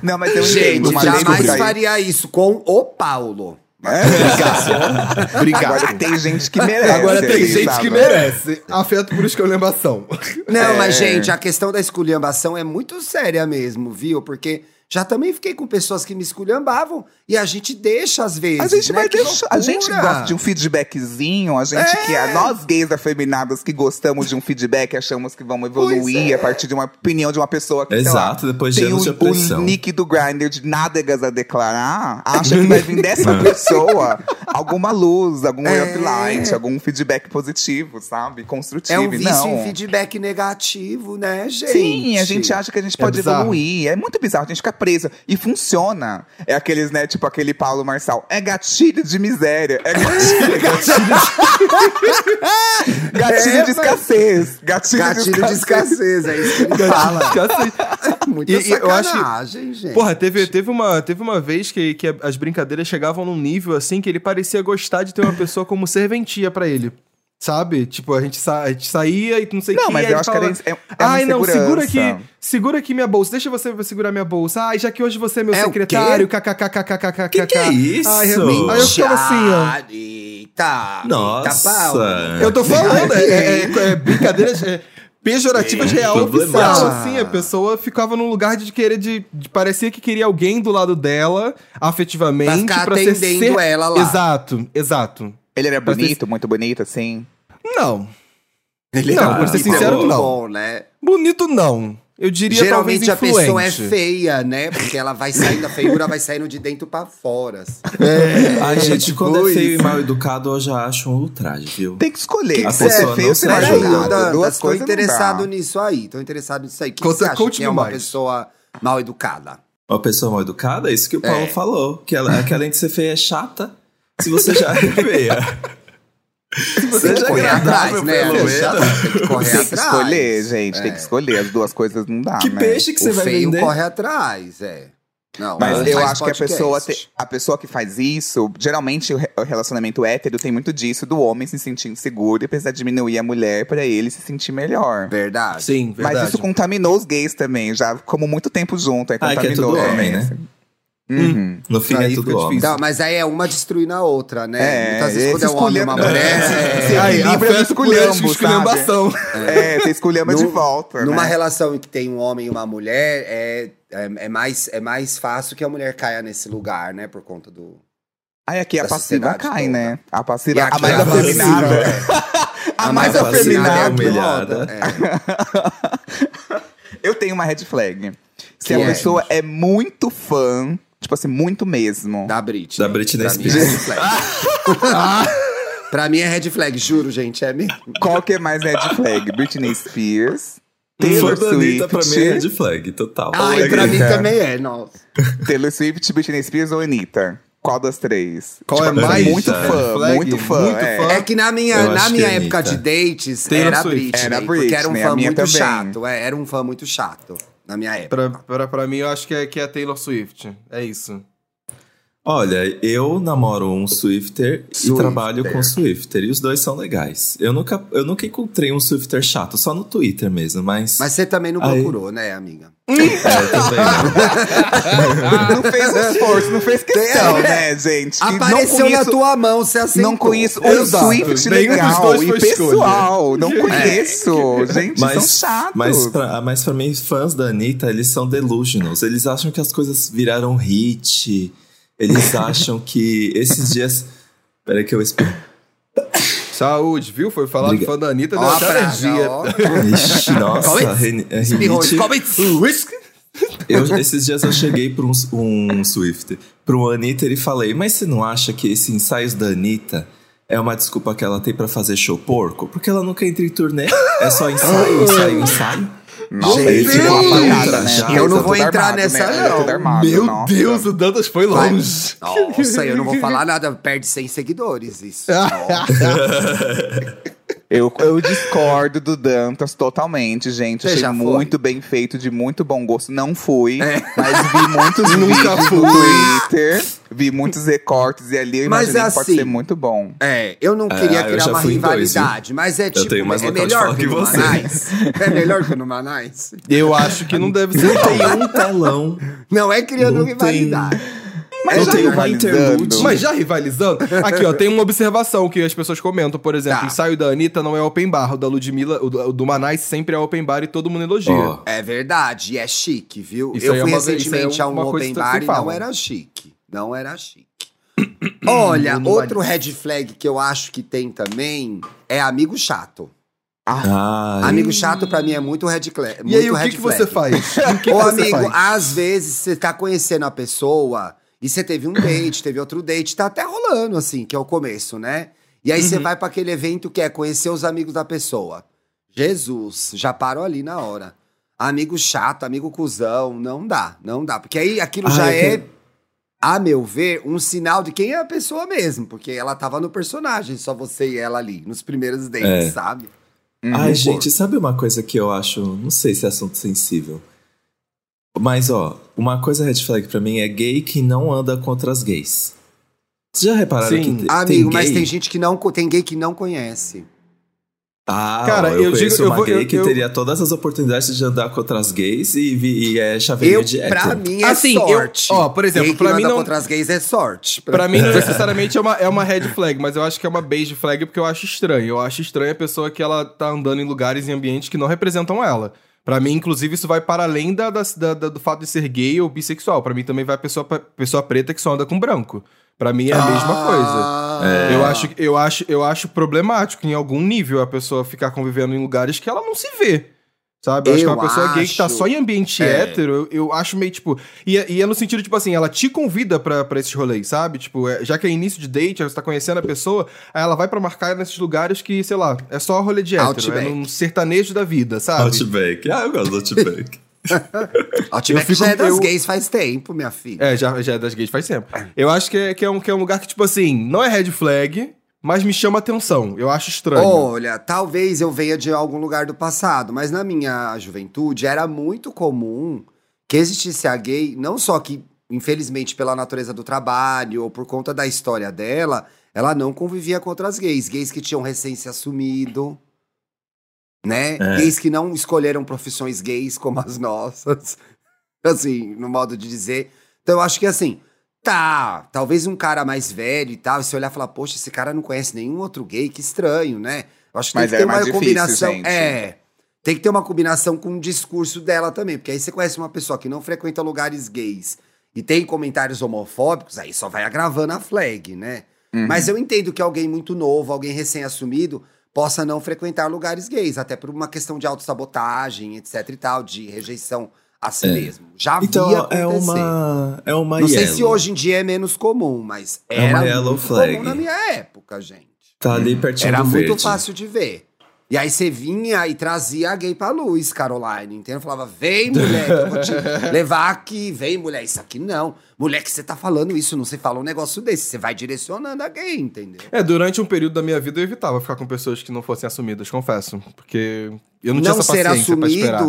Não, mas Uma vez eu jamais faria isso com o Paulo. Obrigado. Agora tem gente que merece. Agora tem gente sabe? que merece. Afeto por esculhambação. Não, mas, É. gente, a questão da esculhambação é muito séria mesmo, viu? Porque já também fiquei com pessoas que me esculhambavam e a gente deixa às vezes. A gente né? vai deixar. A gente gosta de um feedbackzinho. A gente que. É. Nós gays afeminadas que gostamos de um feedback, achamos que vamos evoluir é. a partir de uma opinião de uma pessoa que. Exato, lá, depois de tem anos de o, opressão. o nick do Grindr de nádegas a declarar. Acha que vai vir dessa pessoa alguma luz, algum É. light, algum feedback positivo, sabe? Construtivo. É um vício não. em feedback negativo, né, gente? Sim, a gente acha que a gente É pode bizarro. evoluir. É muito bizarro. A gente fica preso. E funciona. É aqueles, né, tipo aquele Paulo Marçal. É gatilho de miséria. É gatilho, gatilho de... gatilho É, de escassez. Gatilho, Gatilho de de escassez. escassez, é isso que ele fala. Muita E- e eu acho sacanagem, gente. Porra, teve, teve, uma, teve uma vez que, que as brincadeiras chegavam num nível assim que ele parecia gostar de ter uma pessoa como serventia pra ele. Sabe? Tipo, a gente, sa a gente saía e não sei o Não, que. mas aí eu acho que era, é, é Ai, não, segura aqui, segura aqui minha bolsa. Deixa você segurar minha bolsa. Ai, já que hoje você é meu É secretário, kkkkkkk. Que que é isso? Ai, eu, aí eu ficava assim, ó. Eita, Nossa. Eu tô falando, é, é, é brincadeiras é, pejorativas É, real oficial, assim. A pessoa ficava num lugar de querer, de, de- parecia que queria alguém do lado dela, afetivamente, Pra ficar ser atendendo ser- ela lá. Exato, exato. Ele era ter- bonito, muito bonito, assim. Não, Ele Não, é pra ser bonito, sincero, é não. bom, né? bonito não. Eu diria Geralmente talvez a pessoa é influente. feia, né? Porque ela vai saindo, a feiura vai saindo de dentro pra fora. assim. Ai, gente, tipo quando é feio isso. e mal educado, eu já acho um ultraje, viu? Tem que escolher. A é pessoa feio, não você se vai ajuda. Duas tô interessado nisso aí. Tô interessado nisso aí. O que, Conta- você acha que é uma mais. pessoa mal educada? Uma pessoa mal educada, é isso que o Paulo É. falou. Que, ela, que além de ser feia, é chata. Se você já é feia. Se você Tem já é correr atrás, né? pelo Tem menos. que correr Tem que atrás. escolher, gente. Tem É. que escolher. As duas coisas não dá, Que né? peixe que você O vai feio vender? corre atrás, é. Não, Mas não eu acho que a pessoa, te- a pessoa que faz isso, geralmente o re- o relacionamento hétero tem muito disso, do homem se sentir inseguro e precisar diminuir a mulher pra ele se sentir melhor. Verdade. Sim, verdade. Mas isso contaminou os gays também, já como muito tempo junto, aí Ah, que é contaminou. tudo homem, também, né? assim. Uhum. No fim Aí é tudo homem. difícil. Então, mas aí é uma destruindo a outra, né? É, Muitas vezes quando é um homem e uma mulher. Esse é- Aí, afeto é esculhambo, esculhambação. É, você escolheu de volta, Numa né? relação em que tem um homem e uma mulher, é, é, é mais, é mais fácil que a mulher caia nesse lugar, né? Por conta do. Aí aqui a passiva cai, toda. né? A passiva, a mais a afeminada. passiva, A mais mais afeminada. É. Eu tenho uma red flag. Se Que a é? pessoa é muito fã, tipo assim, muito mesmo. Da Britney. Da Britney é Spears. pra mim é red flag, juro, gente. É mesmo. Qual que é mais red flag? Britney Spears, Taylor da Anitta, pra mim, é Swift, red flag, total. Ai, pra mim também é, nossa. Taylor Swift, Britney Spears ou Anitta? Qual das três? Qual Tipo, é a mais Muito fã, flag? muito fã. Muito é. fã. É que na minha, Eu na minha que é época Anitta. de dates Taylor era Swift. Britney. Era Porque era um Britney, a fã muito também. chato. É, era um fã muito chato na minha época. Pra, pra, pra mim, eu acho que é, que é a Taylor Swift. É isso. Olha, eu namoro um Swifter, e Swifter. trabalho com Swifter. E os dois são legais. Eu nunca, eu nunca encontrei um Swifter chato, só no Twitter mesmo, mas. Mas você também não Aí. procurou, né, amiga? É, eu também não. Não fez esforço, não fez questão, né, gente? E não Apareceu conheço- na tua mão, você aceitou. Não conheço um Exato. Swift legal dois e pessoal. Não conheço. Gente, Mas, são chatos. mas, pra, mas pra mim, fãs da Anitta, eles são delusionals. Eles acham que as coisas viraram hit. Eles acham que esses dias. Peraí que eu espero. Saúde, viu? Foi falar do Obrigado. fã da Anitta, deu a até praga, alergia. ó. Ixi, nossa, é rinite. Eu, esses dias eu cheguei para um, um Swift, para um Anitta e falei, mas você não acha que esse ensaios da Anitta é uma desculpa que ela tem para fazer show porco? Porque ela nunca entra em turnê, é só ensaio, ensaio, ensaio. Nossa, Gente, uma facada, né? eu não vou entrar armado, nessa, né? Não. armado, Meu nossa. Deus, o Dantas foi longe. Nossa, eu não vou falar nada, perde 100 seguidores, isso. Eu, eu discordo do Dantas totalmente, gente. Você Achei muito bem feito, de muito bom gosto. Não fui, É. mas vi muitos vídeos no Twitter. Vi muitos recortes e ali eu Mas imaginei que pode assim, ser muito bom. É, eu não queria eu criar uma em dois, rivalidade, mas é tipo, tenho mais é melhor que que no. Manais. É melhor que no Manais. Eu acho que não deve ser. Não tem um telão, Não é criando Não tem- rivalidade. Mas não já uma rivalizando. Mas já rivalizando, aqui ó, tem uma observação que as pessoas comentam, por exemplo, Tá. o ensaio da Anitta não é open bar, o da Ludmilla, o do, do Manais sempre é open bar e todo mundo elogia. Ó. É verdade, e é chique, viu? Isso eu é fui uma- isso aí é recentemente a um uma open bar e não falam. era chique. Não era chique. Olha, Não vai outro red flag que eu acho que tem também é amigo chato. Ai, Amigo chato pra mim é muito red flag. E aí, o que, red que flag. você faz? O que, Ô, amigo, faz? às vezes você tá conhecendo a pessoa e você teve um date, teve outro date, tá até rolando, assim, que é o começo, né? E aí Uhum. você vai pra aquele evento que é conhecer os amigos da pessoa. Jesus, já parou ali na hora. amigo chato, amigo cuzão, não dá, não dá. Porque aí aquilo Ah, já é é, que- a meu ver, um sinal de quem é a pessoa mesmo. Porque ela tava no personagem, só você e ela ali, nos primeiros dates, É. sabe? Ai, gente, sabe uma coisa que eu acho. Não sei se é assunto sensível. Mas, ó, uma coisa red flag pra mim é gay que não anda contra as gays. Vocês já repararam Sim. que Amigo, tem mas gay? tem gente que não, tem gay que não conhece. Ah, Cara, ó, eu, eu digo- conheço eu uma vou- gay eu- que eu- teria todas as oportunidades de andar contra as gays e, e é chaveirinho Eu, de pra mim, é Assim, eu- sorte. ó, por exemplo, Gay que pra mim não- contra as gays é sorte. Pra mim, não necessariamente é uma, é uma red flag, mas eu acho que é uma beige flag porque eu acho estranho. Eu acho estranho a pessoa que ela tá andando em lugares e ambientes que não representam ela. Pra mim, inclusive, isso vai para além da, da- da- da- do fato de ser gay ou bissexual. Pra mim também vai a pessoa, pessoa preta que só anda com branco. Pra mim é a mesma coisa. Ah. Eu, acho, eu, acho, eu acho problemático em algum nível a pessoa ficar convivendo em lugares que ela não se vê. Sabe? Eu, acho que Eu uma pessoa gay que tá acho- só em ambiente É. hétero, eu, eu acho meio tipo. E, é- e é no sentido, tipo assim, ela te convida pra, pra esses rolês, sabe? Tipo, é- já que é início de date, você tá conhecendo a pessoa, aí ela vai pra marcar nesses lugares que, sei lá, é só rolê de hétero, Outback. é num sertanejo da vida, sabe? Outback. Ah, eu gosto do Outback. Outback Eu fico- já é das eu- gays faz tempo, minha filha. É, já, já é das gays faz tempo. Eu acho que é, que, é um, que é um lugar que, tipo assim, não é red flag, mas me chama atenção. Eu acho estranho. Olha, talvez eu venha de algum lugar do passado, mas na minha juventude era muito comum que existisse a gay, não só que, infelizmente, pela natureza do trabalho ou por conta da história dela, ela não convivia com outras gays. Gays que tinham recém se assumido, né? É. Gays que não escolheram profissões gays como as nossas, assim, no modo de dizer. Então eu acho que assim, tá, talvez um cara mais velho e tal, e você olhar e falar, poxa, esse cara não conhece nenhum outro gay, que estranho, né? Eu acho que Mas tem que é ter uma mais difícil, combinação. gente. É. Tem que ter uma combinação com o discurso dela também, porque aí você conhece uma pessoa que não frequenta lugares gays e tem comentários homofóbicos, aí só vai agravando a flag, né? Uhum. Mas eu entendo que alguém muito novo, alguém recém-assumido, possa não frequentar lugares gays, até por uma questão de autossabotagem, etc e tal, de rejeição a si É. mesmo. Já Então via é acontecer. uma. É uma Não sei yellow. se hoje em dia é menos comum, mas É era yellow muito flag. comum na minha época, gente. Tá ali pertinho Era do muito verde. fácil de ver. E aí você vinha e trazia a gay pra luz, Caroline, entendeu? Falava, vem mulher, que eu vou te levar aqui, vem mulher, isso aqui não. Mulher que você tá falando isso, não se fala um negócio desse, você vai direcionando a gay, entendeu? É, durante um período da minha vida eu evitava ficar com pessoas que não fossem assumidas, confesso. Porque eu não, tinha essa ser paciência pra esperar.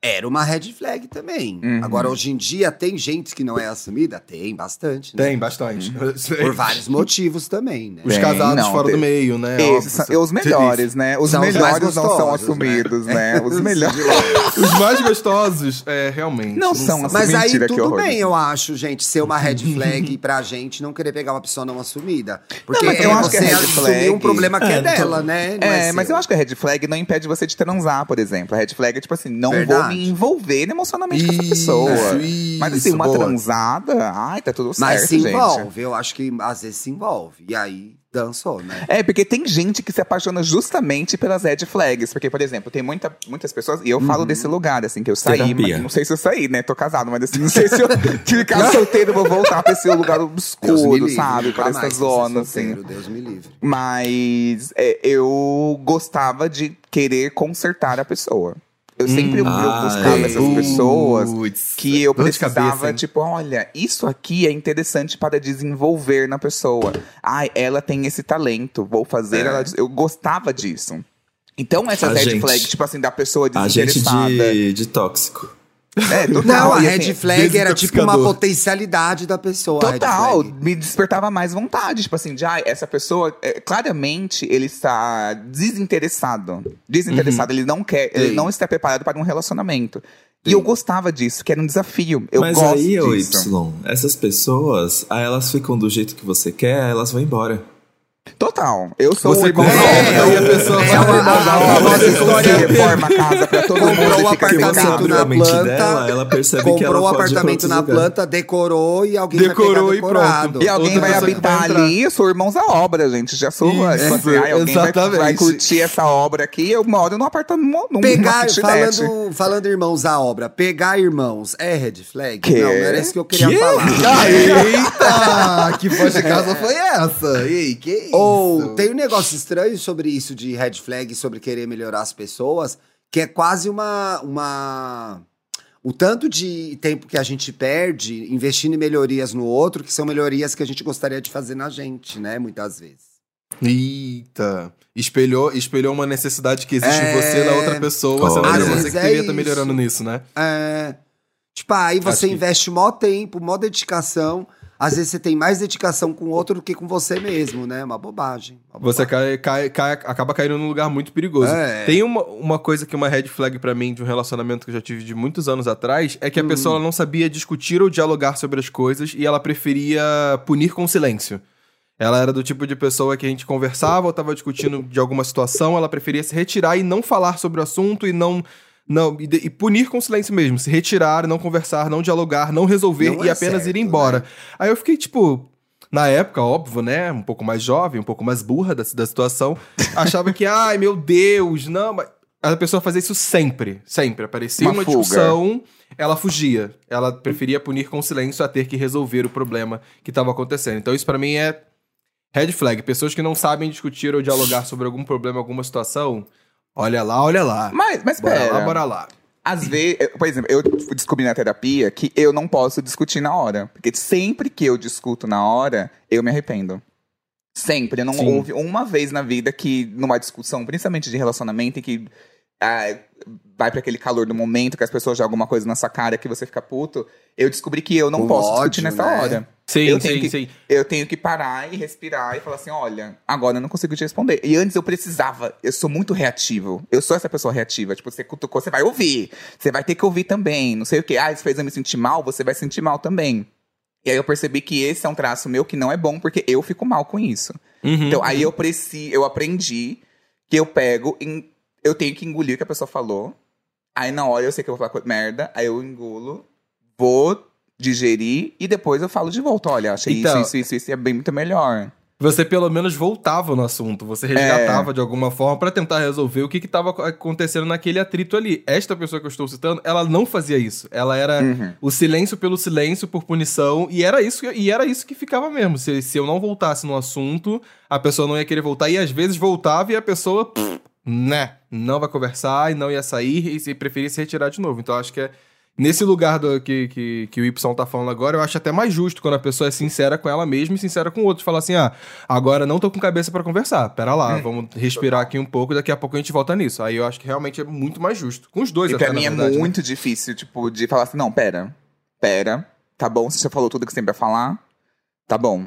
Era uma red flag também. Uhum. Agora, hoje em dia, tem gente que não é assumida? Tem, bastante, né? Tem, bastante. Por vários motivos também, né? Os Tem, casados não, fora tem- do meio, né? Esses são- e os melhores, né? Os São os melhores mais não são gostosos, assumidos, né? Os Sim, melhores. Os mais gostosos, é, realmente. Não são assim. Mas aí Mentira, tudo bem, eu acho, gente, ser uma red flag pra gente não querer pegar uma pessoa não assumida. Porque mas eu é acho que é red flag. um problema que é, É, não tô- dela, né? Não É, mas seu. eu acho que a red flag não impede você de transar, por exemplo. A red flag é tipo assim, não vou. Me envolver emocionalmente com essa Isso, pessoa. isso, mas assim, uma boa. transada, ai, tá tudo Mas certo, se gente. envolve, eu acho que às vezes se envolve. E aí dançou, né? É, porque tem gente que se apaixona justamente pelas red flags. Porque, por exemplo, tem muita, muitas pessoas. E eu falo desse lugar, assim, que eu saí. Terapia. Mas, não sei se eu saí, né? Tô casado, mas assim, não sei se eu ficar solteiro, vou voltar pra esse lugar obscuro, livre, sabe? Pra essa ser zona, assim. solteiro, Deus me livre. Mas é, eu gostava de querer consertar a pessoa. Eu sempre eu Ah, buscava é. essas pessoas Putz, que eu precisava, cabeça, tipo, olha, isso aqui é interessante para desenvolver na pessoa. Ai, ela tem esse talento, vou fazer É. ela. Eu gostava disso. Então, essa A red gente- flag, tipo assim, da pessoa A gente desinteressada. de, de tóxico. É, total. Não, a red assim, flag era tipo uma potencialidade da pessoa. Total, me despertava mais vontade. Tipo assim, de, ah, essa pessoa, é, claramente, ele está desinteressado. Desinteressado, ele não quer, ele Sim. não está preparado para um relacionamento. E eu gostava disso, que era um desafio. Eu Mas gosto aí, ô disso. Y, essas pessoas, aí elas ficam do jeito que você quer, aí elas vão embora. Total. Eu sou Você o irmão compra da a obra. obra e a pessoa é vai uma- embora. a- a- obra, nossa você história- reforma a casa pra todo Comprou mundo o e fica apartamento na planta, dela, ela percebe que comprou ela o apartamento na planta, decorou e alguém Decorou vai e pegar decorado. pronto. E alguém Outra vai que vai habitar entrar. ali, eu sou irmãos à obra, gente. Já sou. Isso, tipo assim, ai, alguém vai, exatamente. vai curtir essa obra aqui, eu moro num apartamento. Num Pegar, falando, falando irmãos à obra, pegar irmãos é red flag? Que? Não, não era isso que eu queria Que? falar. Eita! que voz de casa foi essa? E aí, que isso? Ou tem um negócio estranho sobre isso de red flag, sobre querer melhorar as pessoas, que é quase uma, uma. O tanto de tempo que a gente perde investindo em melhorias no outro, que são melhorias que a gente gostaria de fazer na gente, né? Muitas vezes. Eita. Espelhou, espelhou uma necessidade que existe É. em você na outra pessoa, sendo que você que é devia estar isso. melhorando nisso, né? É. Tipo, aí você Acho que- investe mó tempo, mó dedicação. Às vezes você tem mais dedicação com o outro do que com você mesmo, né? Uma bobagem. uma Você bobagem. cai, cai, cai- acaba caindo num lugar muito perigoso. É. Tem uma, uma coisa que é uma red flag pra mim de um relacionamento que eu já tive de muitos anos atrás, é que a Hum. pessoa não sabia discutir ou dialogar sobre as coisas e ela preferia punir com silêncio. Ela era do tipo de pessoa que a gente conversava ou tava discutindo de alguma situação, ela preferia se retirar e não falar sobre o assunto e não. Não, e, de- e punir com silêncio mesmo. Se retirar, não conversar, não dialogar, não resolver Não e é apenas ir certo, embora. né? Aí eu fiquei, tipo, na época, óbvio, né? Um pouco mais jovem, um pouco mais burra da, da situação. Achava que, ai, meu Deus, não, mas. A pessoa fazia isso sempre, sempre. Aparecia Uma uma, fuga. discussão, ela fugia. Ela preferia punir com silêncio a ter que resolver o problema que estava acontecendo. Então, isso pra mim é red flag. Pessoas que não sabem discutir ou dialogar sobre algum problema, alguma situação. Olha lá, olha lá. Mas, mas Bora pera. lá, bora lá. Às vezes, eu- por exemplo, eu descobri na terapia que eu não posso discutir na hora. Porque sempre que eu discuto na hora, eu me arrependo. Sempre. Não Sim. houve uma vez na vida que, numa discussão, principalmente de relacionamento, em que ah, vai pra aquele calor do momento, que as pessoas jogam alguma coisa na sua cara que você fica puto, eu descobri que eu não Com posso ódio, discutir nessa né? hora. Sim, Eu sim, tenho que- sim. Eu tenho que parar e respirar e falar assim: olha, agora eu não consigo te responder. E antes eu precisava, eu sou muito reativo. Eu sou essa pessoa reativa. Tipo, você cutucou, você vai ouvir. Você vai ter que ouvir também. Não sei o quê. Ah, isso fez eu me sentir mal, você vai sentir mal também. E aí eu percebi que esse é um traço meu que não é bom, porque eu fico mal com isso. Uhum. Então, aí eu preciso, eu aprendi que eu pego, em- eu tenho que engolir o que a pessoa falou. Aí na hora eu sei que eu vou falar merda, aí eu engulo, vou digerir e depois eu falo de volta. Olha, achei Então- isso, isso, isso, isso, é bem muito melhor. Você pelo menos voltava no assunto, você resgatava de alguma forma pra tentar resolver o que estava acontecendo naquele atrito ali. Esta pessoa que eu estou citando, ela não fazia isso. Ela era Uhum. o silêncio pelo silêncio, por punição, e era isso, que- e era isso que ficava mesmo. Se, se eu não voltasse no assunto, a pessoa não ia querer voltar, e às vezes voltava e a pessoa, pff, né, não vai conversar e não ia sair e se preferia se retirar de novo. Então acho que é. Nesse lugar do, que, que, que o Y tá falando agora, eu acho até mais justo quando a pessoa é sincera com ela mesma e sincera com o outro. Fala assim: ah, agora não tô com cabeça pra conversar. Pera lá, Hum. vamos respirar aqui um pouco e daqui a pouco a gente volta nisso. Aí eu acho que realmente é muito mais justo. Com os dois, E até, pra na mim é verdade, né? muito difícil, tipo, de falar assim, não, pera, pera, tá bom, você já falou tudo que você tem pra falar, tá bom,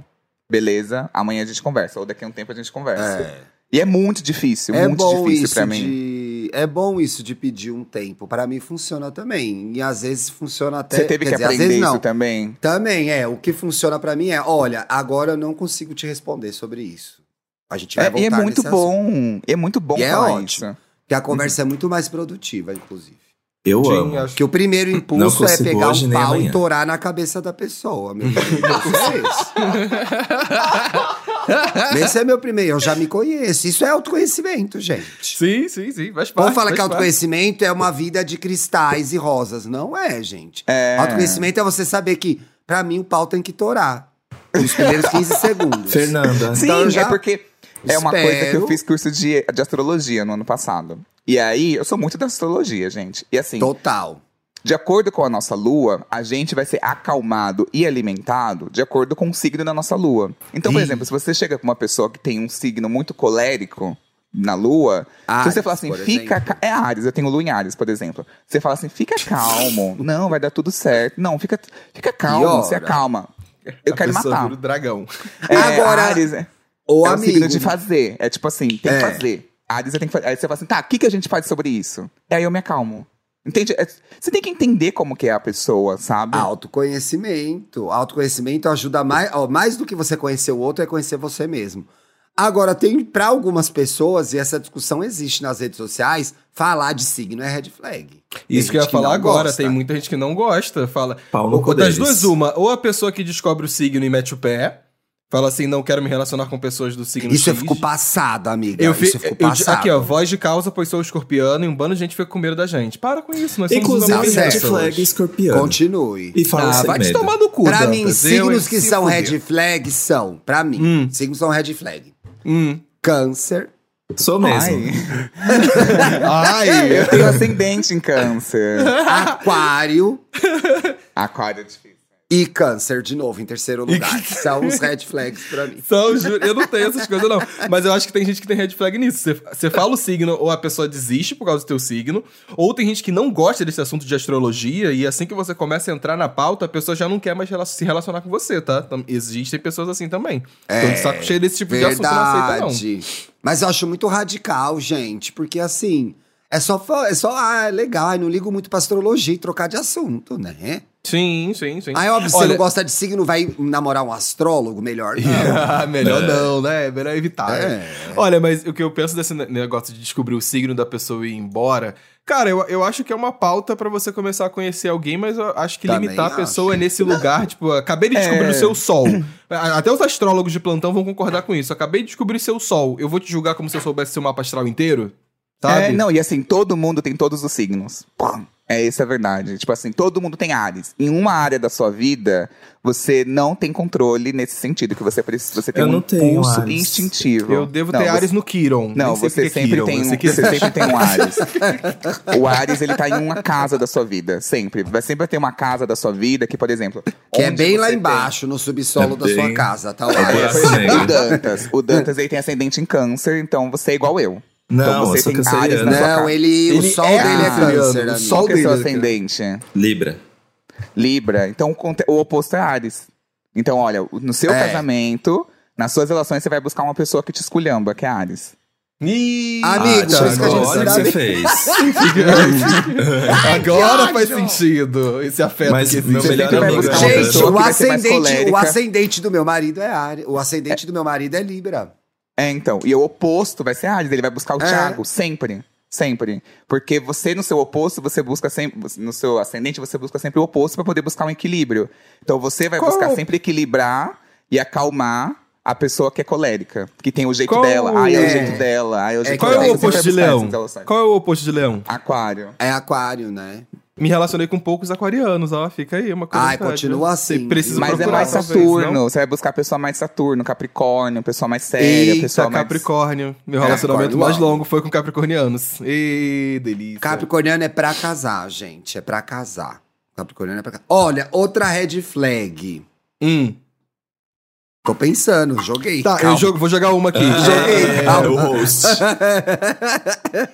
beleza, amanhã a gente conversa, ou daqui a um tempo a gente conversa. É. E é muito difícil, É muito difícil pra mim. de. É bom isso de pedir um tempo. Pra mim funciona também. E às vezes funciona até. Você teve quer que dizer, às aprender vezes isso não. também? Também é. O que funciona pra mim é: olha, agora eu não consigo te responder sobre isso. A gente vai É, voltar e é muito assunto. bom, e é muito bom E é ótimo. isso. Porque a conversa é muito mais produtiva, inclusive. Eu Sim, amo. acho- Porque o primeiro impulso é pegar hoje um pau e torar na cabeça da pessoa. Meu é esse. Esse é meu primeiro. Eu já me conheço. Isso é autoconhecimento, gente. Sim, sim, sim. Faz O parte. povo fala faz que parte. autoconhecimento é uma vida de cristais e rosas. Não é, gente. É. Autoconhecimento é você saber que, pra mim, o pau tem que torar. Nos primeiros 15 segundos. Fernanda. Sim, Então eu já é porque é uma coisa que eu fiz curso de, de astrologia no ano passado. E aí, eu sou muito da astrologia, gente. E assim, Total. de acordo com a nossa lua, a gente vai ser acalmado e alimentado de acordo com o signo da nossa lua. Então, por Ih. exemplo, se você chega com uma pessoa que tem um signo muito colérico na lua, se Ares, você fala assim, fica. ca- É Ares, eu tenho lua em Ares, por exemplo. Você fala assim, fica calmo. Não, vai dar tudo certo. Não, fica, fica calmo, se acalma. Eu A quero matar. vira o dragão. É, Agora, Ares é, O é o signo de fazer. É tipo assim, tem É. que fazer. Ares é tem que fazer. Aí você fala assim, tá, o que, que a gente faz sobre isso? E aí eu me acalmo. Entende? É- Você tem que entender como que é a pessoa, sabe? Autoconhecimento. Autoconhecimento ajuda mais. ó, mais do que você conhecer o outro, é conhecer você mesmo. Agora, tem para algumas pessoas, e essa discussão existe nas redes sociais, falar de signo é red flag. Tem Isso que eu ia falar agora. gosta. Tem muita gente que não gosta. Fala. Pau no Ou, das duas, uma. Ou a pessoa que descobre o signo e mete o pé. Fala assim, não quero me relacionar com pessoas do signo Isso eu X. fico passado, amiga. Eu, fi, Isso eu fico eu- passado. aqui, ó, voz de causa, pois sou escorpiano e um bando de gente fica com medo da gente. Para com isso, nós somos Inclusive, humanos, red flag escorpiano. Continue. E fala Ah, sem vai te medo. tomar no cu, Pra Dantas. mim, signos que são red flag são, pra mim, Hum. signos são red flag. Hum. Câncer, Sou mesmo. Ai. Ai! eu tenho ascendente em câncer. Aquário Aquário é difícil. E câncer, de novo, em terceiro lugar. São os red flags pra mim. São, eu não tenho essas coisas, não. Mas eu acho que tem gente que tem red flag nisso. Você, fala o signo, ou a pessoa desiste por causa do teu signo, ou tem gente que não gosta desse assunto de astrologia, e assim que você começa a entrar na pauta, a pessoa já não quer mais rela- se relacionar com você, tá? Existem pessoas assim também. Estão de saco cheio desse tipo de assunto, não aceita, não. Verdade. Mas eu acho muito radical, gente, porque assim, é só, é só, ah, é legal, não ligo muito pra astrologia e trocar de assunto, né? Sim, sim, sim. Aí, óbvio, se você Olha- não gosta de signo, vai namorar um astrólogo, melhor não. Ah, melhor não, né? Melhor evitar. É. Olha, mas o que eu penso desse ne- negócio de descobrir o signo da pessoa e ir embora. Cara, eu, eu acho que é uma pauta pra você começar a conhecer alguém, mas eu acho que Também limitar a acho. pessoa nesse lugar, tipo, acabei de descobrir É. o seu sol. A- Até os astrólogos de plantão vão concordar com isso. Acabei de descobrir seu sol. Eu vou te julgar como se eu soubesse seu mapa astral inteiro? Sabe? É, não, e assim, todo mundo tem todos os signos. Pum. É, isso é verdade. Tipo assim, todo mundo tem Ares. Em uma área da sua vida, você não tem controle nesse sentido, que você precisa, você tem Eu um não tenho impulso Ares. instintivo. Eu devo Não, ter você- Ares no Kiron. Não, você é sempre, Kiron, tem um, que você sempre tem um Ares. o Ares, ele tá em uma casa da sua vida, sempre. Vai sempre ter uma casa da sua vida que, por exemplo... Que é bem lá você tem- embaixo, no subsolo É da sua bem- casa, tá? É. Por exemplo, o. Dantas. O Dantas, ele tem ascendente em câncer, então você é igual eu. Não, então você tem Ares canceriano. na sua Não, casa. ele, o Ele sol é dele é câncer, o sol é seu dele é ascendente? Libra. Libra. Então o oposto é Ares. Então, olha, no seu É. casamento, nas suas relações, você vai buscar uma pessoa que te esculhamba, que é Ares. Ih, Amigo, Thiago, por isso que a gente olha o que você fez. Agora faz sentido esse afeto Mas que existe. meu Você melhor amigo é Gente, o ascendente, o ascendente do meu marido é Ares. O ascendente do meu marido é Libra. É, então. E o oposto vai ser Ares. Ele vai buscar o É. Thiago, sempre. Sempre. Porque você, no seu oposto, você busca sempre. No seu ascendente, você busca sempre o oposto para poder buscar um equilíbrio. Então você vai Qual- buscar sempre equilibrar e acalmar a pessoa que é colérica. Que tem o jeito Qual- dela. Ai, é, o é. jeito dela. Ai, é o jeito Qual é dela. o Você sempre oposto de leão? Qual é o oposto de leão? Aquário. É aquário, né? Me relacionei com poucos aquarianos, ó. Fica aí uma coisa. Ai, continua assim. Você precisa Mas é procurar, mais talvez, Saturno. não? Você vai buscar a pessoa mais Saturno, Capricórnio, pessoa mais séria, Eita, pessoa mais. Capricórnio. Meu relacionamento Capricórnio, mais longo foi com capricornianos. E delícia. Capricorniano é pra casar, gente. É pra casar. Capricorniano é pra casar. Olha, outra red flag. Hum. Tô pensando, joguei. Tá, eu calma. jogo, vou jogar uma aqui. Joguei, É, calma. o host.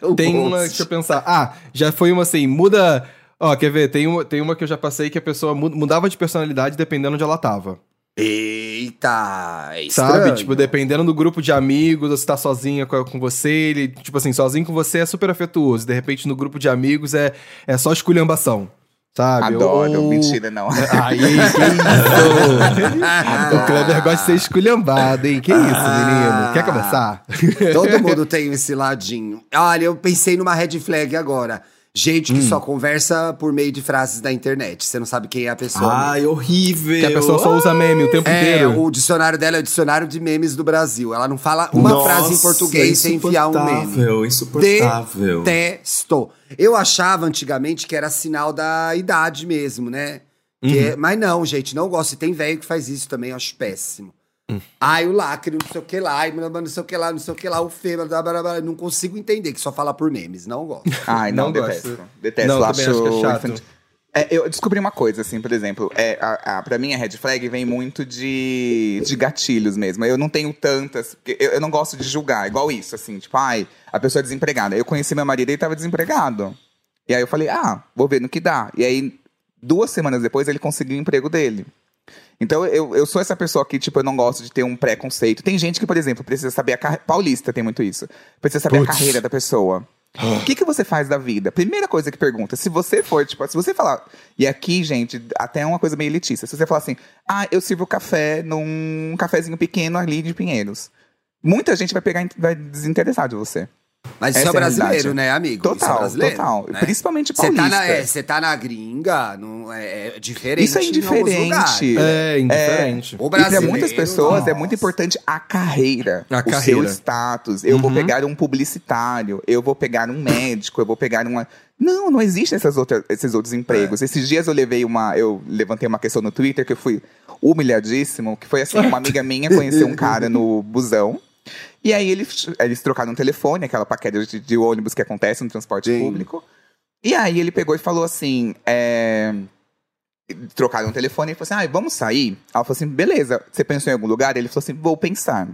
O Tem uma, host. deixa eu pensar. Ah, já foi uma assim, muda. Ó, quer ver? Tem uma, tem uma que eu já passei que a pessoa mu- mudava de personalidade dependendo onde ela tava. Eita, é Sabe? Tipo, dependendo do grupo de amigos, ou se tá sozinha com, com você, ele, tipo assim, sozinho com você é super afetuoso. De repente, no grupo de amigos é, é só esculhambação. Sabe? Adoro. Ou- Mentira, não. Aí, que isso? o Kleber gosta de ser esculhambado, hein? Que isso, menino? Quer começar? Todo mundo tem esse ladinho. Olha, eu pensei numa red flag agora. Gente Hum. que só conversa por meio de frases da internet. Você não sabe quem é a pessoa. Ai, horrível. Que a pessoa só usa meme o tempo É, inteiro. o dicionário dela é o dicionário de memes do Brasil. Ela não fala uma Nossa, frase em português sem enfiar um meme. Insuportável, insuportável. Detesto. Eu achava antigamente que era sinal da idade mesmo, né? Que Uhum. é- mas não, gente, não gosto. E tem velho que faz isso também, eu acho péssimo. Hum. Ai, o lacre, não sei o que lá, ai, não sei o que lá, não sei o que lá, o fê, blá, blá, blá, blá, não consigo entender que só fala por memes, não gosto. Ai, não, Não detesto. gosto. Detesto, Não, acho, acho que é chato. É, eu descobri uma coisa, assim, por exemplo, é, a, a, pra mim a red flag vem muito de, de gatilhos mesmo. Eu não tenho tantas, eu, eu não gosto de julgar, igual isso, assim, tipo, ai, a pessoa é desempregada. Eu conheci meu marido e ele tava desempregado. E aí eu falei, ah, vou ver no que dá. E aí, duas semanas depois, ele conseguiu o emprego dele. Então, eu, eu sou essa pessoa que, tipo, eu não gosto de ter um preconceito. Tem gente que, por exemplo, precisa saber a carreira. Paulista tem muito isso. Precisa saber Putz. a carreira da pessoa. O que, que você faz da vida? Primeira coisa que pergunta. Se você for, tipo, se você falar. E aqui, gente, até é uma coisa meio elitista. Se você falar assim, ah, eu sirvo café num cafezinho pequeno ali de Pinheiros. Muita gente vai pegar, vai desinteressar de você. Mas isso Essa é é brasileiro, né, amigo? Isso é Total, total. né? Principalmente Você tá, paulista. na, é, você tá na gringa, não, é, é diferente Isso é em alguns lugares. indiferente. É, indiferente. O E muitas pessoas é nossa. muito importante a carreira, A o carreira. seu status. Eu vou Uhum. pegar um publicitário, eu vou pegar um médico, eu vou pegar uma. Não, não existem essas outras, esses outros empregos. Esses dias eu levei uma. Eu levantei uma questão no Twitter que eu fui humilhadíssimo, que foi assim: uma amiga minha conheceu um cara no busão. E aí eles, eles trocaram um telefone, aquela paquete de, de ônibus que acontece no transporte Sim. público. E aí ele pegou e falou assim: é, trocaram um telefone e falou assim: ah, vamos sair? Ela falou assim: beleza, você pensou em algum lugar? Ele falou assim: vou pensar.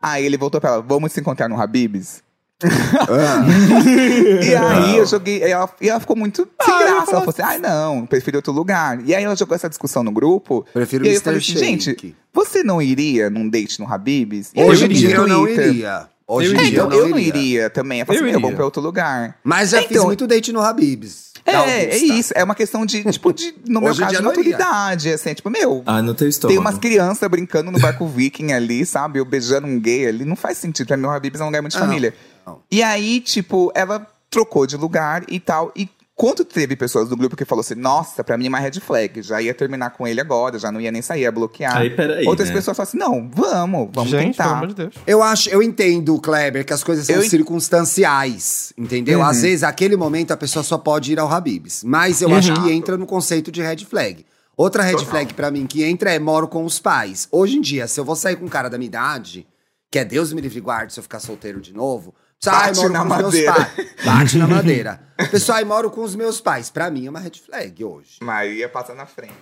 Aí ele voltou pra ela: vamos se encontrar no Habib's? Ah, E aí eu joguei. E ela, e ela ficou muito sem Ah, graça. eu Ela falo falou assim: ai, não, prefiro outro lugar. E aí ela jogou essa discussão no grupo. prefiro e aí eu falei assim, gente, você não iria num date no Habib's? E Hoje em dia eu não iria. Hoje Eu em É, dia então, eu eu não iria também. Eu falei Eu assim, "Meu, iria. vamos pra outro lugar. Mas já Então- fiz muito date no Habib's. É, é Augusta. isso. É uma questão de, tipo, de, no meu Hoje caso, de maturidade. Assim, tipo, meu, Ah, não tem estômago. tem umas crianças brincando no barco viking ali, sabe? Eu beijando um gay ali. Não faz sentido. Pra mim, o Habib's é um lugar muito de família. não. E aí, tipo, ela trocou de lugar e tal. E quando teve pessoas do grupo que falou assim, nossa, pra mim é uma red flag. Já ia terminar com ele agora, já não ia nem sair, ia bloquear. Aí, peraí, Outras né? pessoas falaram assim, não, vamos, vamos Gente, pelo tentar. amor de Deus. Eu acho, eu entendo, Kleber, que as coisas são Eu circunstanciais, entendeu? Uhum. Às vezes, aquele momento, a pessoa só pode ir ao Habib's. Mas eu acho que entra no conceito de red flag. Outra red flag pra mim que entra é moro com os pais. Hoje em dia, se eu vou sair com um cara da minha idade, que é Deus me livre e guarde se eu ficar solteiro de novo, sai, Bate moro na com os meus madeira. pais. Bate na madeira. Pessoal, aí moro com os meus pais. Pra mim é uma red flag hoje. Maria passa na frente.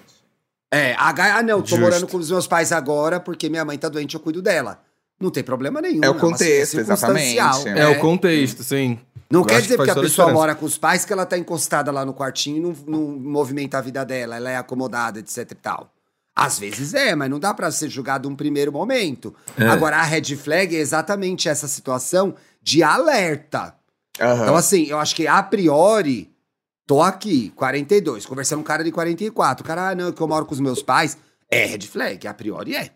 É, a Gaia, ah, não, tô Justo. morando com os meus pais agora porque minha mãe tá doente, eu cuido dela. Não tem problema nenhum. É o uma contexto, circunstancial, exatamente. É, o contexto, sim. Não Eu quer dizer que que a pessoa diferença. mora com os pais que ela tá encostada lá no quartinho e não, não movimenta a vida dela, ela é acomodada, etc e tal. Às vezes é, mas não dá pra ser julgado um primeiro momento. É. Agora, a red flag é exatamente essa situação de alerta. Aham. Então, assim, eu acho que a priori, tô aqui, 42, conversando com um cara de 44. O cara, ah, não, é que eu moro com os meus pais. É red flag, a priori é.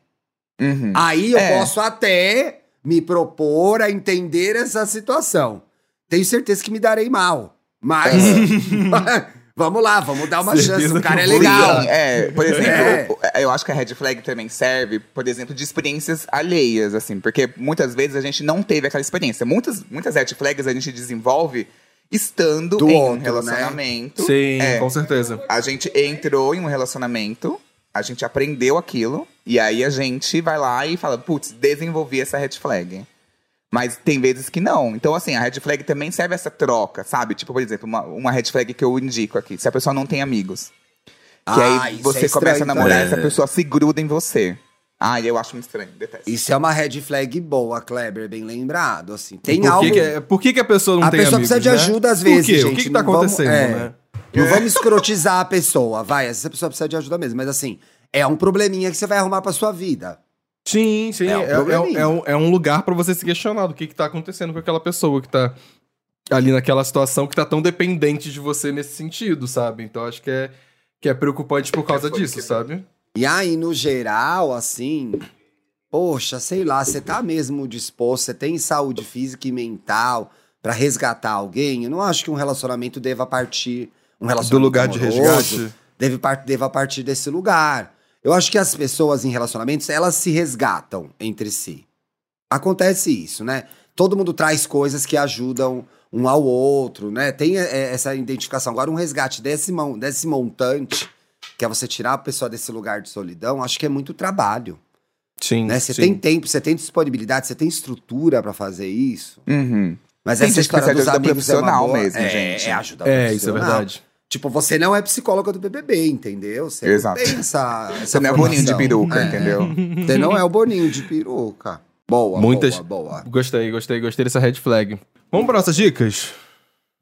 Uhum. Aí eu É. posso até me propor a entender essa situação. Tenho certeza que me darei mal. Mas vamos lá, vamos dar uma Certeza chance. O cara é eu legal. Sim, é, por exemplo, É. eu acho que a red flag também serve, por exemplo, de experiências alheias, assim, porque muitas vezes a gente não teve aquela experiência. Muitas, muitas red flags a gente desenvolve estando Do em um outro, né? relacionamento. Sim, É. com certeza. A gente entrou em um relacionamento, a gente aprendeu aquilo, e aí a gente vai lá e fala, putz, desenvolvi essa red flag. Mas tem vezes que não. Então, assim, a red flag também serve essa troca, sabe? Tipo, por exemplo, uma, uma red flag que eu indico aqui. Se a pessoa não tem amigos. Que Ah, aí isso você é começa a estranho namorar também. essa pessoa se gruda em você. Ah, eu acho muito estranho, detesto. Isso é uma red flag boa, Kleber, bem lembrado. Assim, tem por algo. que, é- por que, que a pessoa não a tem pessoa amigos, precisa de né? ajuda às vezes, quê? gente. O que, que tá não vamos- acontecendo, é. né? Não vamos escrotizar a pessoa, vai. Essa pessoa precisa de ajuda mesmo. Mas assim, é um probleminha que você vai arrumar pra sua vida. Sim, sim. É É, um é- probleminha. é um, é um lugar pra você se questionar do que, que tá acontecendo com aquela pessoa que tá ali naquela situação que tá tão dependente de você nesse sentido, sabe? Então acho que é, que é preocupante por causa disso, sabe? E aí, no geral, assim, poxa, sei lá, você tá mesmo disposto, você tem saúde física e mental pra resgatar alguém? Eu não acho que um relacionamento deva partir. Um relacionamento Do lugar de amoroso resgate. Deve, deva partir desse lugar. Eu acho que as pessoas em relacionamentos, elas se resgatam entre si. Acontece isso, né? Todo mundo traz coisas que ajudam um ao outro, né? Tem é, essa identificação. Agora, um resgate desse, desse montante, que é você tirar a pessoa desse lugar de solidão, acho que é muito trabalho. Sim. Né? Você sim. tem tempo, você tem disponibilidade, você tem estrutura pra fazer isso. Uhum. Mas Tem essa história precisa de dos amigos é uma profissional boa- mesmo, é, gente. É ajuda É, isso é profissional. verdade. Tipo, você não é psicóloga do BBB, entendeu? Você Exato. não tem essa, essa Você não é boninho de peruca, É. entendeu? Você não é o boninho de peruca. Boa, Muitas- boa, boa. Gostei, gostei, gostei dessa red flag. Vamos para nossas dicas?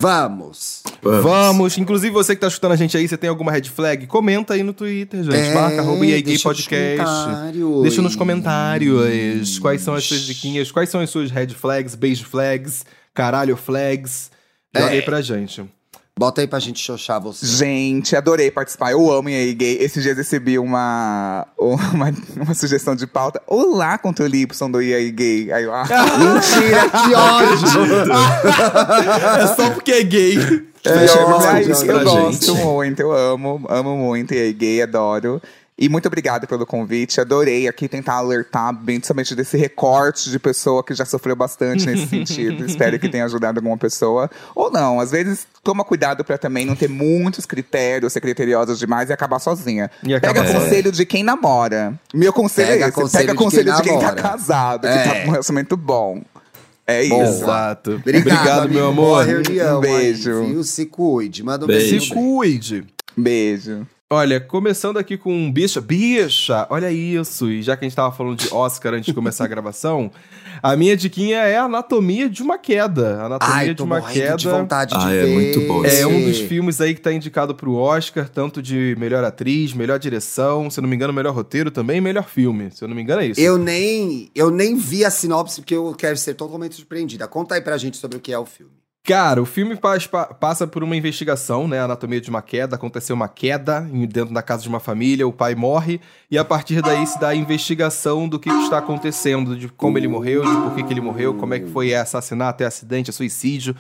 Vamos. Vamos. Inclusive, você que tá escutando a gente aí, você tem alguma red flag? Comenta aí no Twitter, gente. É, Marca arroba Gay nos Podcast. comentários. Deixa nos comentários quais são as suas diquinhas, quais são as suas red flags, beijo flags, caralho flags. Joga É. aí pra gente. Bota aí pra gente xoxar você. Gente, adorei participar. Eu amo EA Gay. Esses dias recebi uma, uma, uma sugestão de pauta. Olá, controle Y do EA Gay. Aí eu, ah, Mentira, que ódio! É só porque é gay. É, Fecha eu, eu pra gosto gente. muito, eu amo, amo muito EA Gay, adoro. E muito obrigada pelo convite. Adorei aqui tentar alertar bem somente desse recorte de pessoa que já sofreu bastante nesse sentido. Espero que tenha ajudado alguma pessoa. Ou não, às vezes toma cuidado para também não ter muitos critérios, ser criteriosa demais e acabar sozinha. E acaba Pega fora. conselho de quem namora. Meu conselho Pega é esse. conselho Pega de quem conselho de quem, tá casado, que É. tá com um relacionamento bom. É isso. Exato. Obrigado, amigo. meu Boa amor. reunião Um beijo. Aí, viu? Se cuide. Manda um Beijo. beijo. Se cuide. Beijo. Olha, começando aqui com um bicha. Bicha! Olha isso! E já que a gente tava falando de Oscar antes de começar a gravação, a minha diquinha é Anatomia de uma Queda. Anatomia Ai, de uma Queda. de vontade de Ah, é ver. muito bom É um dos filmes aí que tá indicado pro Oscar, tanto de melhor atriz, melhor direção, se eu não me engano, melhor roteiro também, e melhor filme. Se eu não me engano, é isso. Eu nem, eu nem vi a sinopse porque eu quero ser totalmente surpreendida. Conta aí pra gente sobre o que é o filme. Cara, o filme pas- pa- passa por uma investigação, né? Anatomia de uma queda. Aconteceu uma queda dentro da casa de uma família, o pai morre, e a partir daí se dá a investigação do que, que está acontecendo, de como ele morreu, de por que, que ele morreu, como é que foi é assassinato, é acidente, é suicídio.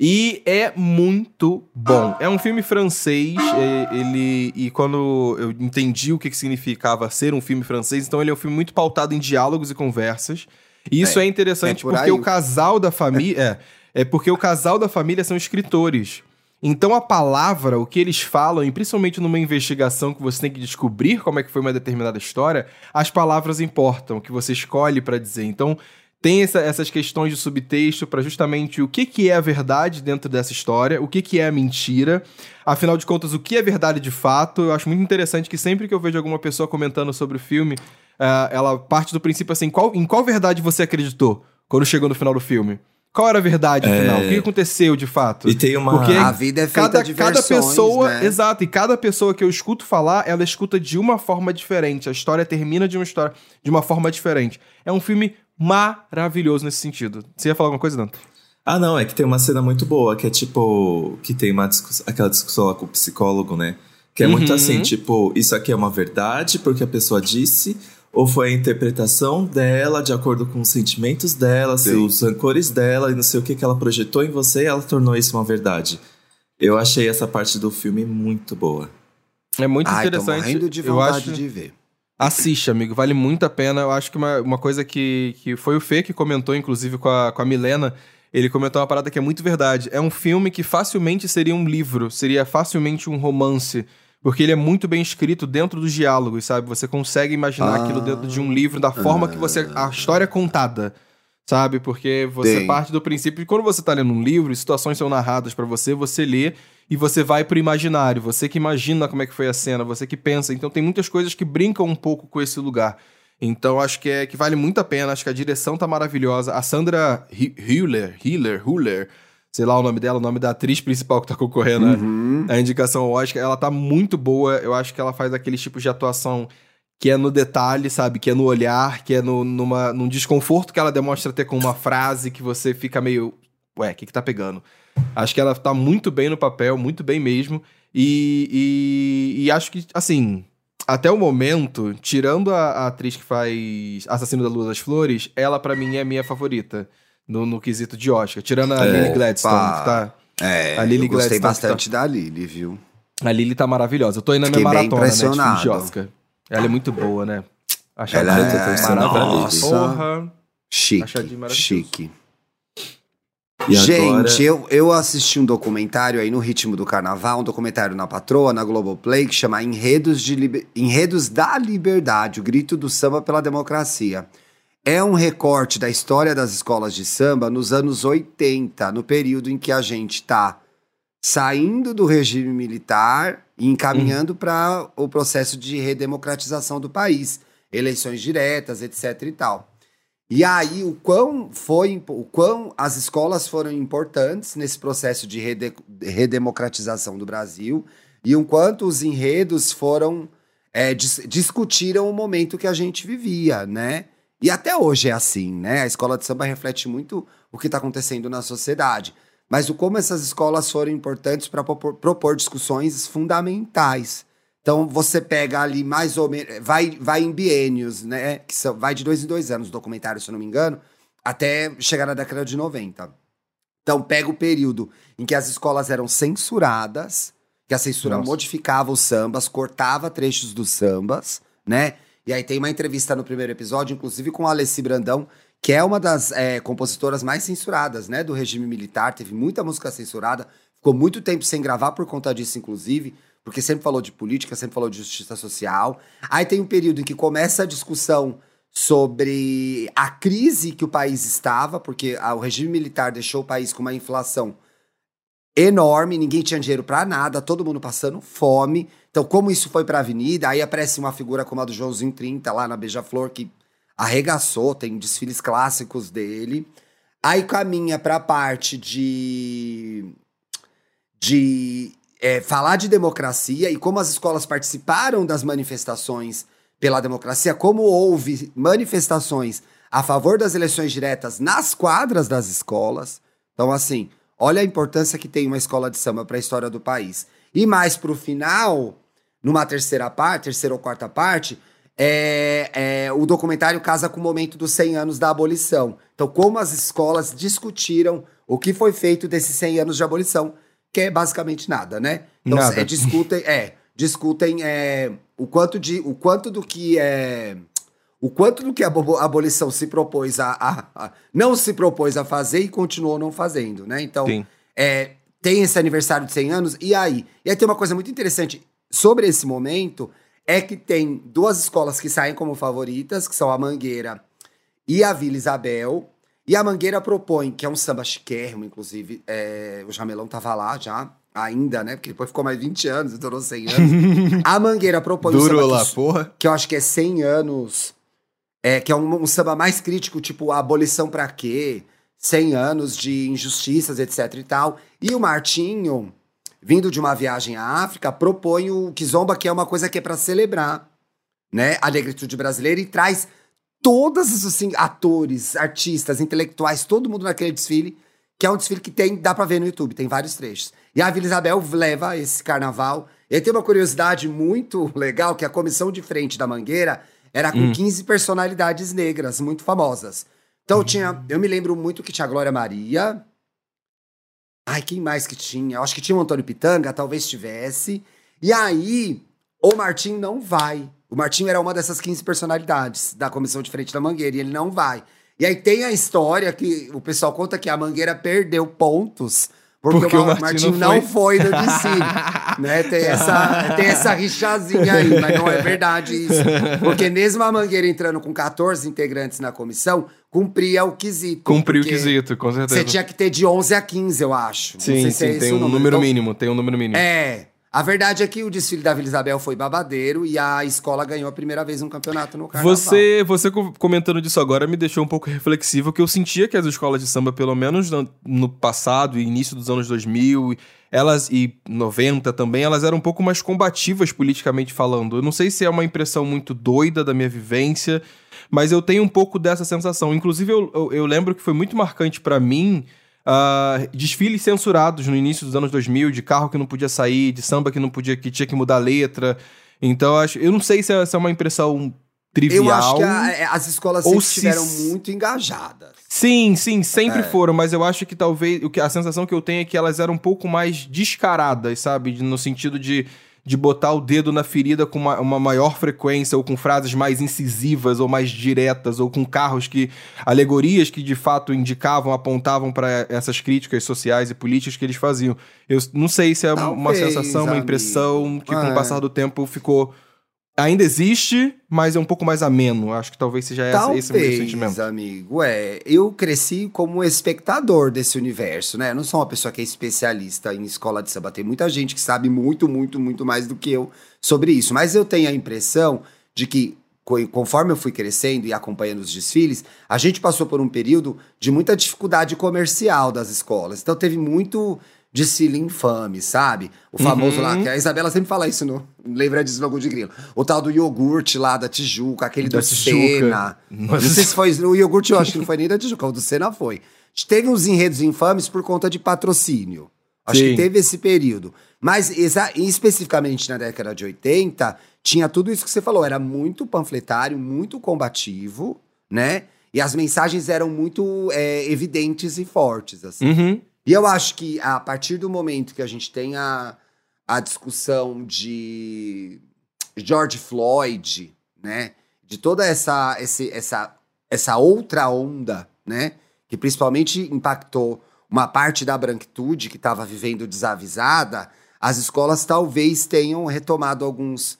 E é muito bom. É um filme francês, é, ele e quando eu entendi o que, que significava ser um filme francês, então ele é um filme muito pautado em diálogos e conversas. E isso é, interessante é por porque aí. o casal da família é, é porque o casal da família são escritores. Então a palavra, o que eles falam, e principalmente numa investigação que você tem que descobrir como é que foi uma determinada história, as palavras importam, o que você escolhe pra dizer. Então tem essa- essas questões de subtexto pra justamente o que, que é a verdade dentro dessa história, o que, que é a mentira. Afinal de contas, o que é verdade de fato. Eu acho muito interessante que sempre que eu vejo alguma pessoa comentando sobre o filme, ah, ela parte do princípio assim: qual- em qual verdade você acreditou quando chegou no final do filme? Qual era a verdade É. final? O que aconteceu de fato? E tem uma. Porque A vida é feita cada, de cada versões, pessoa, né? exato, e cada pessoa que eu escuto falar, ela escuta de uma forma diferente. A história termina de uma história de uma forma diferente. É um filme maravilhoso nesse sentido. Você ia falar alguma coisa, Dante? Ah, não, é que tem uma cena muito boa, que é tipo. Que tem uma discuss... aquela discussão lá com o psicólogo, né? Que é muito Uhum. assim, tipo, isso aqui é uma verdade porque a pessoa disse, ou foi a interpretação dela, de acordo com os sentimentos dela, Sim. os rancores dela, e não sei o que que ela projetou em você e ela tornou isso uma verdade. Eu achei essa parte do filme muito boa. É muito Ai, tô interessante. morrendo de eu vontade acho... de ver. Assiste, amigo, vale muito a pena. Eu acho que uma, uma coisa que, que foi o Fê que comentou, inclusive, com a, com a Milena. Ele comentou uma parada que é muito verdade. É um filme que facilmente seria um livro, seria facilmente um romance. Porque ele é muito bem escrito dentro dos diálogos, sabe? Você consegue imaginar Ah. aquilo dentro de um livro, da forma que você. A história é contada. Sabe? Porque você parte do princípio que quando você tá lendo um livro, situações são narradas pra você, você lê e você vai pro imaginário. Você que imagina como é que foi a cena, você que pensa. Então tem muitas coisas que brincam um pouco com esse lugar. Então acho que é que vale muito a pena, acho que a direção tá maravilhosa. A Sandra Hi- Hüller, Hiller, Huller, sei lá o nome dela, o nome da atriz principal que tá concorrendo a- Uhum. a indicação ao Oscar, ela tá muito boa. Eu acho que ela faz aqueles tipos de atuação que é no detalhe, sabe? Que é no olhar, que é no, numa, num desconforto que ela demonstra ter com uma frase que você fica meio. Ué, o que, que tá pegando? Acho que ela tá muito bem no papel, muito bem mesmo. E, e, e acho que, assim, até o momento, tirando a, a atriz que faz Assassino da Lua das Flores, ela pra mim é a minha favorita no, no quesito de Oscar. Tirando a É, Lily Gladstone, pá. que tá. É, A Lily eu gostei Gladstone bastante da Lily, viu? A Lily tá maravilhosa. Eu tô indo na minha maratona, né? De de. Oscar. Ela é muito boa, né? Ela ela é- maravilhosa. Porra. Chique, chique. E Gente, agora... eu, eu assisti um documentário aí no ritmo do carnaval, um documentário na Patroa, na Globoplay, que chama Enredos, de Liber- Enredos da Liberdade, o grito do samba pela democracia. É um recorte da história das escolas de samba nos anos 80, no período em que a gente está saindo do regime militar e encaminhando para o processo de redemocratização do país, eleições diretas, etc e tal. E aí, o quão foi, o quão as escolas foram importantes nesse processo de rede- redemocratização do Brasil e o quanto os enredos foram é, dis- discutiram o momento que a gente vivia, né? E até hoje é assim, né? A escola de samba reflete muito o que está acontecendo na sociedade. Mas o como essas escolas foram importantes para propor, propor discussões fundamentais. Então você pega ali mais ou menos. Vai, vai em biênios, né? Que são, vai de dois em dois anos, documentário, se eu não me engano, até chegar na década de 90. Então pega o período em que as escolas eram censuradas. que a censura Nossa. modificava os sambas, cortava trechos dos sambas, né? E aí tem uma entrevista no primeiro episódio, inclusive com a Alessi Brandão, que é uma das é, compositoras mais censuradas, né, do regime militar. Teve muita música censurada, ficou muito tempo sem gravar por conta disso, inclusive, porque sempre falou de política, sempre falou de justiça social. Aí tem um período em que começa a discussão sobre a crise que o país estava, porque o regime militar deixou o país com uma inflação enorme, ninguém tinha dinheiro pra nada, todo mundo passando fome. Então, como isso foi pra avenida, aí aparece uma figura como a do Joãozinho 30 lá na Beija-Flor que arregaçou, tem desfiles clássicos dele. Aí caminha pra parte de de é, falar de democracia e como as escolas participaram das manifestações pela democracia, como houve manifestações a favor das eleições diretas nas quadras das escolas. Então, assim, olha a importância que tem uma escola de samba para a história do país. E mais para o final, numa terceira parte, terceira ou quarta parte, é, é, o documentário casa com o momento dos 100 anos da abolição. Então, como as escolas discutiram o que foi feito desses 100 anos de abolição, que é basicamente nada, né? Então, Nada. é, discutem, é, discutem é, o quanto de, o quanto do que é, o quanto do que a abo- abolição se propôs a, a- a- não se propôs a fazer e continuou não fazendo, né? Então, Sim. é, tem esse aniversário de 100 anos, e aí? E aí tem uma coisa muito interessante sobre esse momento, é que tem duas escolas que saem como favoritas, que são a Mangueira e a Vila Isabel. E a Mangueira propõe, que é um samba chiquérrimo, inclusive, é, o Jamelão tava lá já, ainda, né? Porque depois ficou mais 20 anos, durou 100 anos. a Mangueira propõe um Durou samba lá, que, porra. que eu acho que é 100 anos, é, que é um, um samba mais crítico, tipo, abolição pra quê? 100 anos de injustiças, etc e tal. E o Martinho, vindo de uma viagem à África, propõe o Kizomba, que é uma coisa que é pra celebrar, né? A negritude brasileira e traz todos os assim, atores, artistas, intelectuais, todo mundo naquele desfile, que é um desfile que tem, dá pra ver no YouTube, tem vários trechos. E a Vila Isabel leva esse carnaval. E tem uma curiosidade muito legal, que a comissão de frente da Mangueira era com 15 personalidades negras muito famosas. Então tinha, eu me lembro muito que tinha a Glória Maria. Ai, quem mais que tinha? Eu acho que tinha o Antônio Pitanga, talvez tivesse. E aí, o Martim não vai. O Martim era uma dessas 15 personalidades da comissão de frente da Mangueira, e ele não vai. E aí tem a história que o pessoal conta que a Mangueira perdeu pontos porque, Porque o, o Ma- Martim não não foi no desfile. né? Tem essa, tem essa rixazinha aí, mas não é verdade isso. Porque mesmo a Mangueira entrando com 14 integrantes na comissão, cumpria o quesito. Cumpriu o quesito, com certeza. Você tinha que ter de 11 a 15, eu acho. Sim, sim, é tem um número. número Então, mínimo, tem um número mínimo. É. A verdade é que o desfile da Vila Isabel foi babadeiro e a escola ganhou a primeira vez um campeonato no carnaval. Você, você co- comentando disso agora me deixou um pouco reflexivo, que eu sentia que as escolas de samba, pelo menos no, no passado e início dos anos 2000, elas e 90 também, elas eram um pouco mais combativas politicamente falando. Eu não sei se é uma impressão muito doida da minha vivência, mas eu tenho um pouco dessa sensação. Inclusive, eu, eu, eu lembro que foi muito marcante pra mim ah, desfiles censurados no início dos anos 2000, de carro que não podia sair, de samba que não podia, que tinha que mudar a letra. Então, eu acho, eu não sei se é, se é uma impressão trivial. Eu acho que a- é, as escolas sempre se- estiveram muito engajadas. Sim, sim, sempre É. foram, mas eu acho que talvez o que a sensação que eu tenho é que elas eram um pouco mais descaradas, sabe? No sentido de, de botar o dedo na ferida com uma, uma maior frequência, ou com frases mais incisivas, ou mais diretas, ou com carros que. alegorias que de fato indicavam, apontavam para essas críticas sociais e políticas que eles faziam. Eu não sei se é uma Talvez, sensação, uma amigo. impressão que com É. o passar do tempo ficou. Ainda existe, mas é um pouco mais ameno. Acho que talvez seja Talvez, esse o meu sentimento. amigo. É, eu cresci como espectador desse universo, né? Eu não sou uma pessoa que é especialista em escola de samba. Tem muita gente que sabe muito, muito, muito mais do que eu sobre isso. Mas eu tenho a impressão de que, co- conforme eu fui crescendo e acompanhando os desfiles, a gente passou por um período de muita dificuldade comercial das escolas. Então teve muito desfile infame, sabe? O famoso Uhum. lá, que a Isabela sempre fala isso no Lembra de Slogan de Grilo. O tal do iogurte lá da Tijuca, aquele Da do Tijuca. Senna. Nossa. Não sei se foi o iogurte, eu acho que não foi nem da Tijuca, o do Senna foi. Teve uns enredos infames por conta de patrocínio. Acho Sim. que teve esse período. Mas exa- especificamente na década de 80, tinha tudo isso que você falou. Era muito panfletário, muito combativo, né? E as mensagens eram muito é, evidentes e fortes, assim. Uhum. E eu acho que a partir do momento que a gente tem a, a discussão de George Floyd, né? De toda essa, esse, essa, essa outra onda, né? Que principalmente impactou uma parte da branquitude que estava vivendo desavisada, as escolas talvez tenham retomado alguns.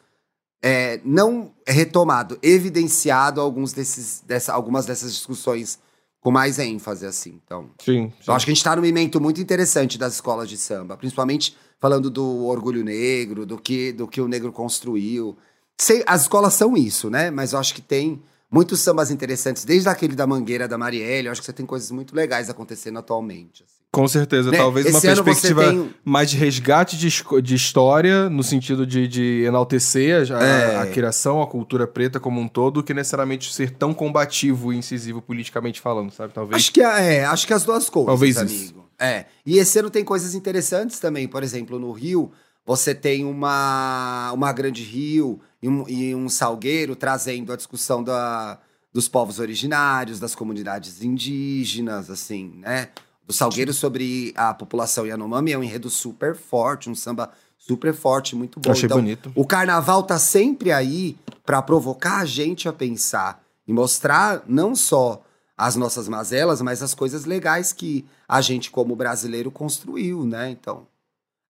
É, não retomado, evidenciado alguns desses, dessa, algumas dessas discussões com mais ênfase, assim. Então, Sim. eu acho que a gente está num momento muito interessante das escolas de samba, principalmente falando do orgulho negro, do que, do que o negro construiu. Sei, as escolas são isso, né? Mas eu acho que tem muitos sambas interessantes, desde aquele da Mangueira da Marielle. Eu acho que você tem coisas muito legais acontecendo atualmente. assim. Com certeza, Né? talvez uma Esse você perspectiva tem- mais de resgate de, de história, no sentido de, de enaltecer a, É. a criação, a cultura preta como um todo, do que necessariamente ser tão combativo e incisivo politicamente falando, sabe? Talvez. Acho que, é, acho que as duas coisas, Talvez isso. amigo. É. E esse ano tem coisas interessantes também. Por exemplo, no Rio, você tem uma, uma grande rio e um, e um salgueiro trazendo a discussão da, dos povos originários, das comunidades indígenas, assim, né? Do salgueiro sobre a população Yanomami é um enredo super forte, um samba super forte, muito bom. Achei então, bonito. o carnaval tá sempre aí pra provocar a gente a pensar e mostrar não só as nossas mazelas, mas as coisas legais que a gente, como brasileiro, construiu, né? Então.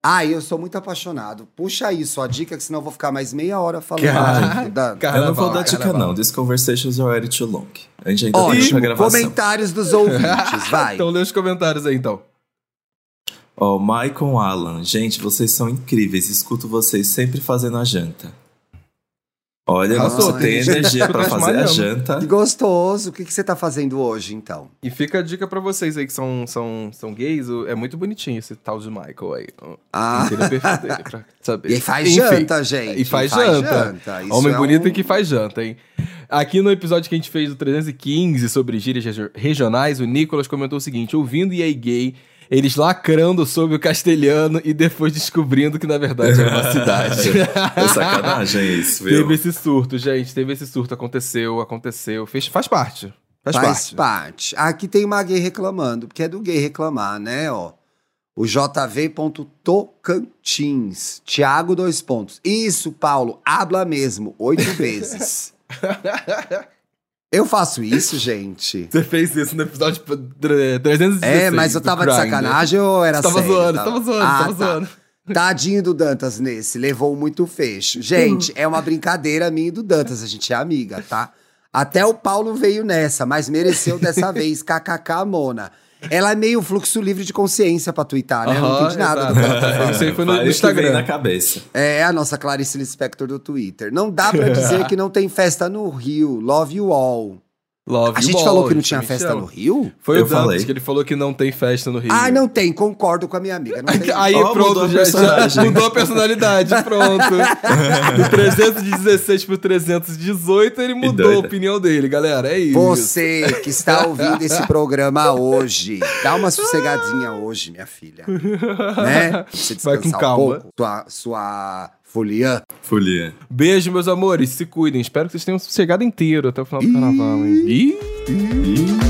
Ah, eu sou muito apaixonado. Puxa isso, a dica, que senão eu vou ficar mais meia hora falando. Cara, da- cara, eu não vou dar dica, carnaval. não. This conversation's already too long. A gente ainda Ótimo, tem a gravação. comentários dos ouvintes, vai. Então lê os comentários aí, então. Ó, Michael Alan. Gente, vocês são incríveis. Escuto vocês sempre fazendo a janta. Olha, Arrasou, você tem energia tá fazer a janta. Que gostoso. O que, que você tá fazendo hoje, então? E fica a dica pra vocês aí que são, são, são gays, o- é muito bonitinho esse tal de Michael aí. Ah. Entendeu? Perfeito dele pra saber. E faz Enfim, janta, gente. E faz, janta. Isso Homem é bonito um- e que faz janta, hein? Aqui no episódio que a gente fez do 315 sobre gírias regi- regionais, o Nicolas comentou o seguinte: ouvindo EA Gay, eles lacrando sobre o castelhano e depois descobrindo que na verdade era uma cidade. É sacanagem isso, viu? teve esse surto, gente. Teve esse surto. Aconteceu, aconteceu. Fez, faz parte. Faz, Faz parte. parte. Aqui tem uma gay reclamando, porque é do gay reclamar, né? Ó. O JV.tocantins. Tiago, dois pontos. Isso, Paulo, habla mesmo, oito vezes. Eu faço isso, gente. Você fez isso no episódio 316. É, mas eu tava de sacanagem ou era Você tava sério? zoando, você tava zoando, Ah, tava tá. zoando. Tadinho do Dantas nesse, levou muito fecho. Gente, é uma brincadeira minha e do Dantas, a gente é amiga, tá? Até o Paulo veio nessa, mas mereceu dessa vez, kkk, Mona. Ela é meio fluxo livre de consciência pra twittar, né? Eu não entendi nada exato. do que ela tá falando. Isso aí foi no, no Instagram. na cabeça. É a nossa Clarice Lispector do Twitter. Não dá pra dizer que não tem festa no Rio. Love you all. Love A gente all, falou que não tinha festa no Rio? Foi Eu o Dantas falei. que ele falou que não tem festa no Rio. Ah, não tem, concordo com a minha amiga. Não tem. Aí Ó, pronto, mudou a já, já mudou a personalidade, pronto. Do 316 pro 318, ele mudou a opinião dele, galera. É isso. Você que está ouvindo esse programa hoje, dá uma sossegadinha hoje, minha filha. Né? Você Vai com calma. um pouco. Sua, sua folia. Folia. Beijo, meus amores. Se cuidem. Espero que vocês tenham chegado inteiro até o final do carnaval, hein? Ih!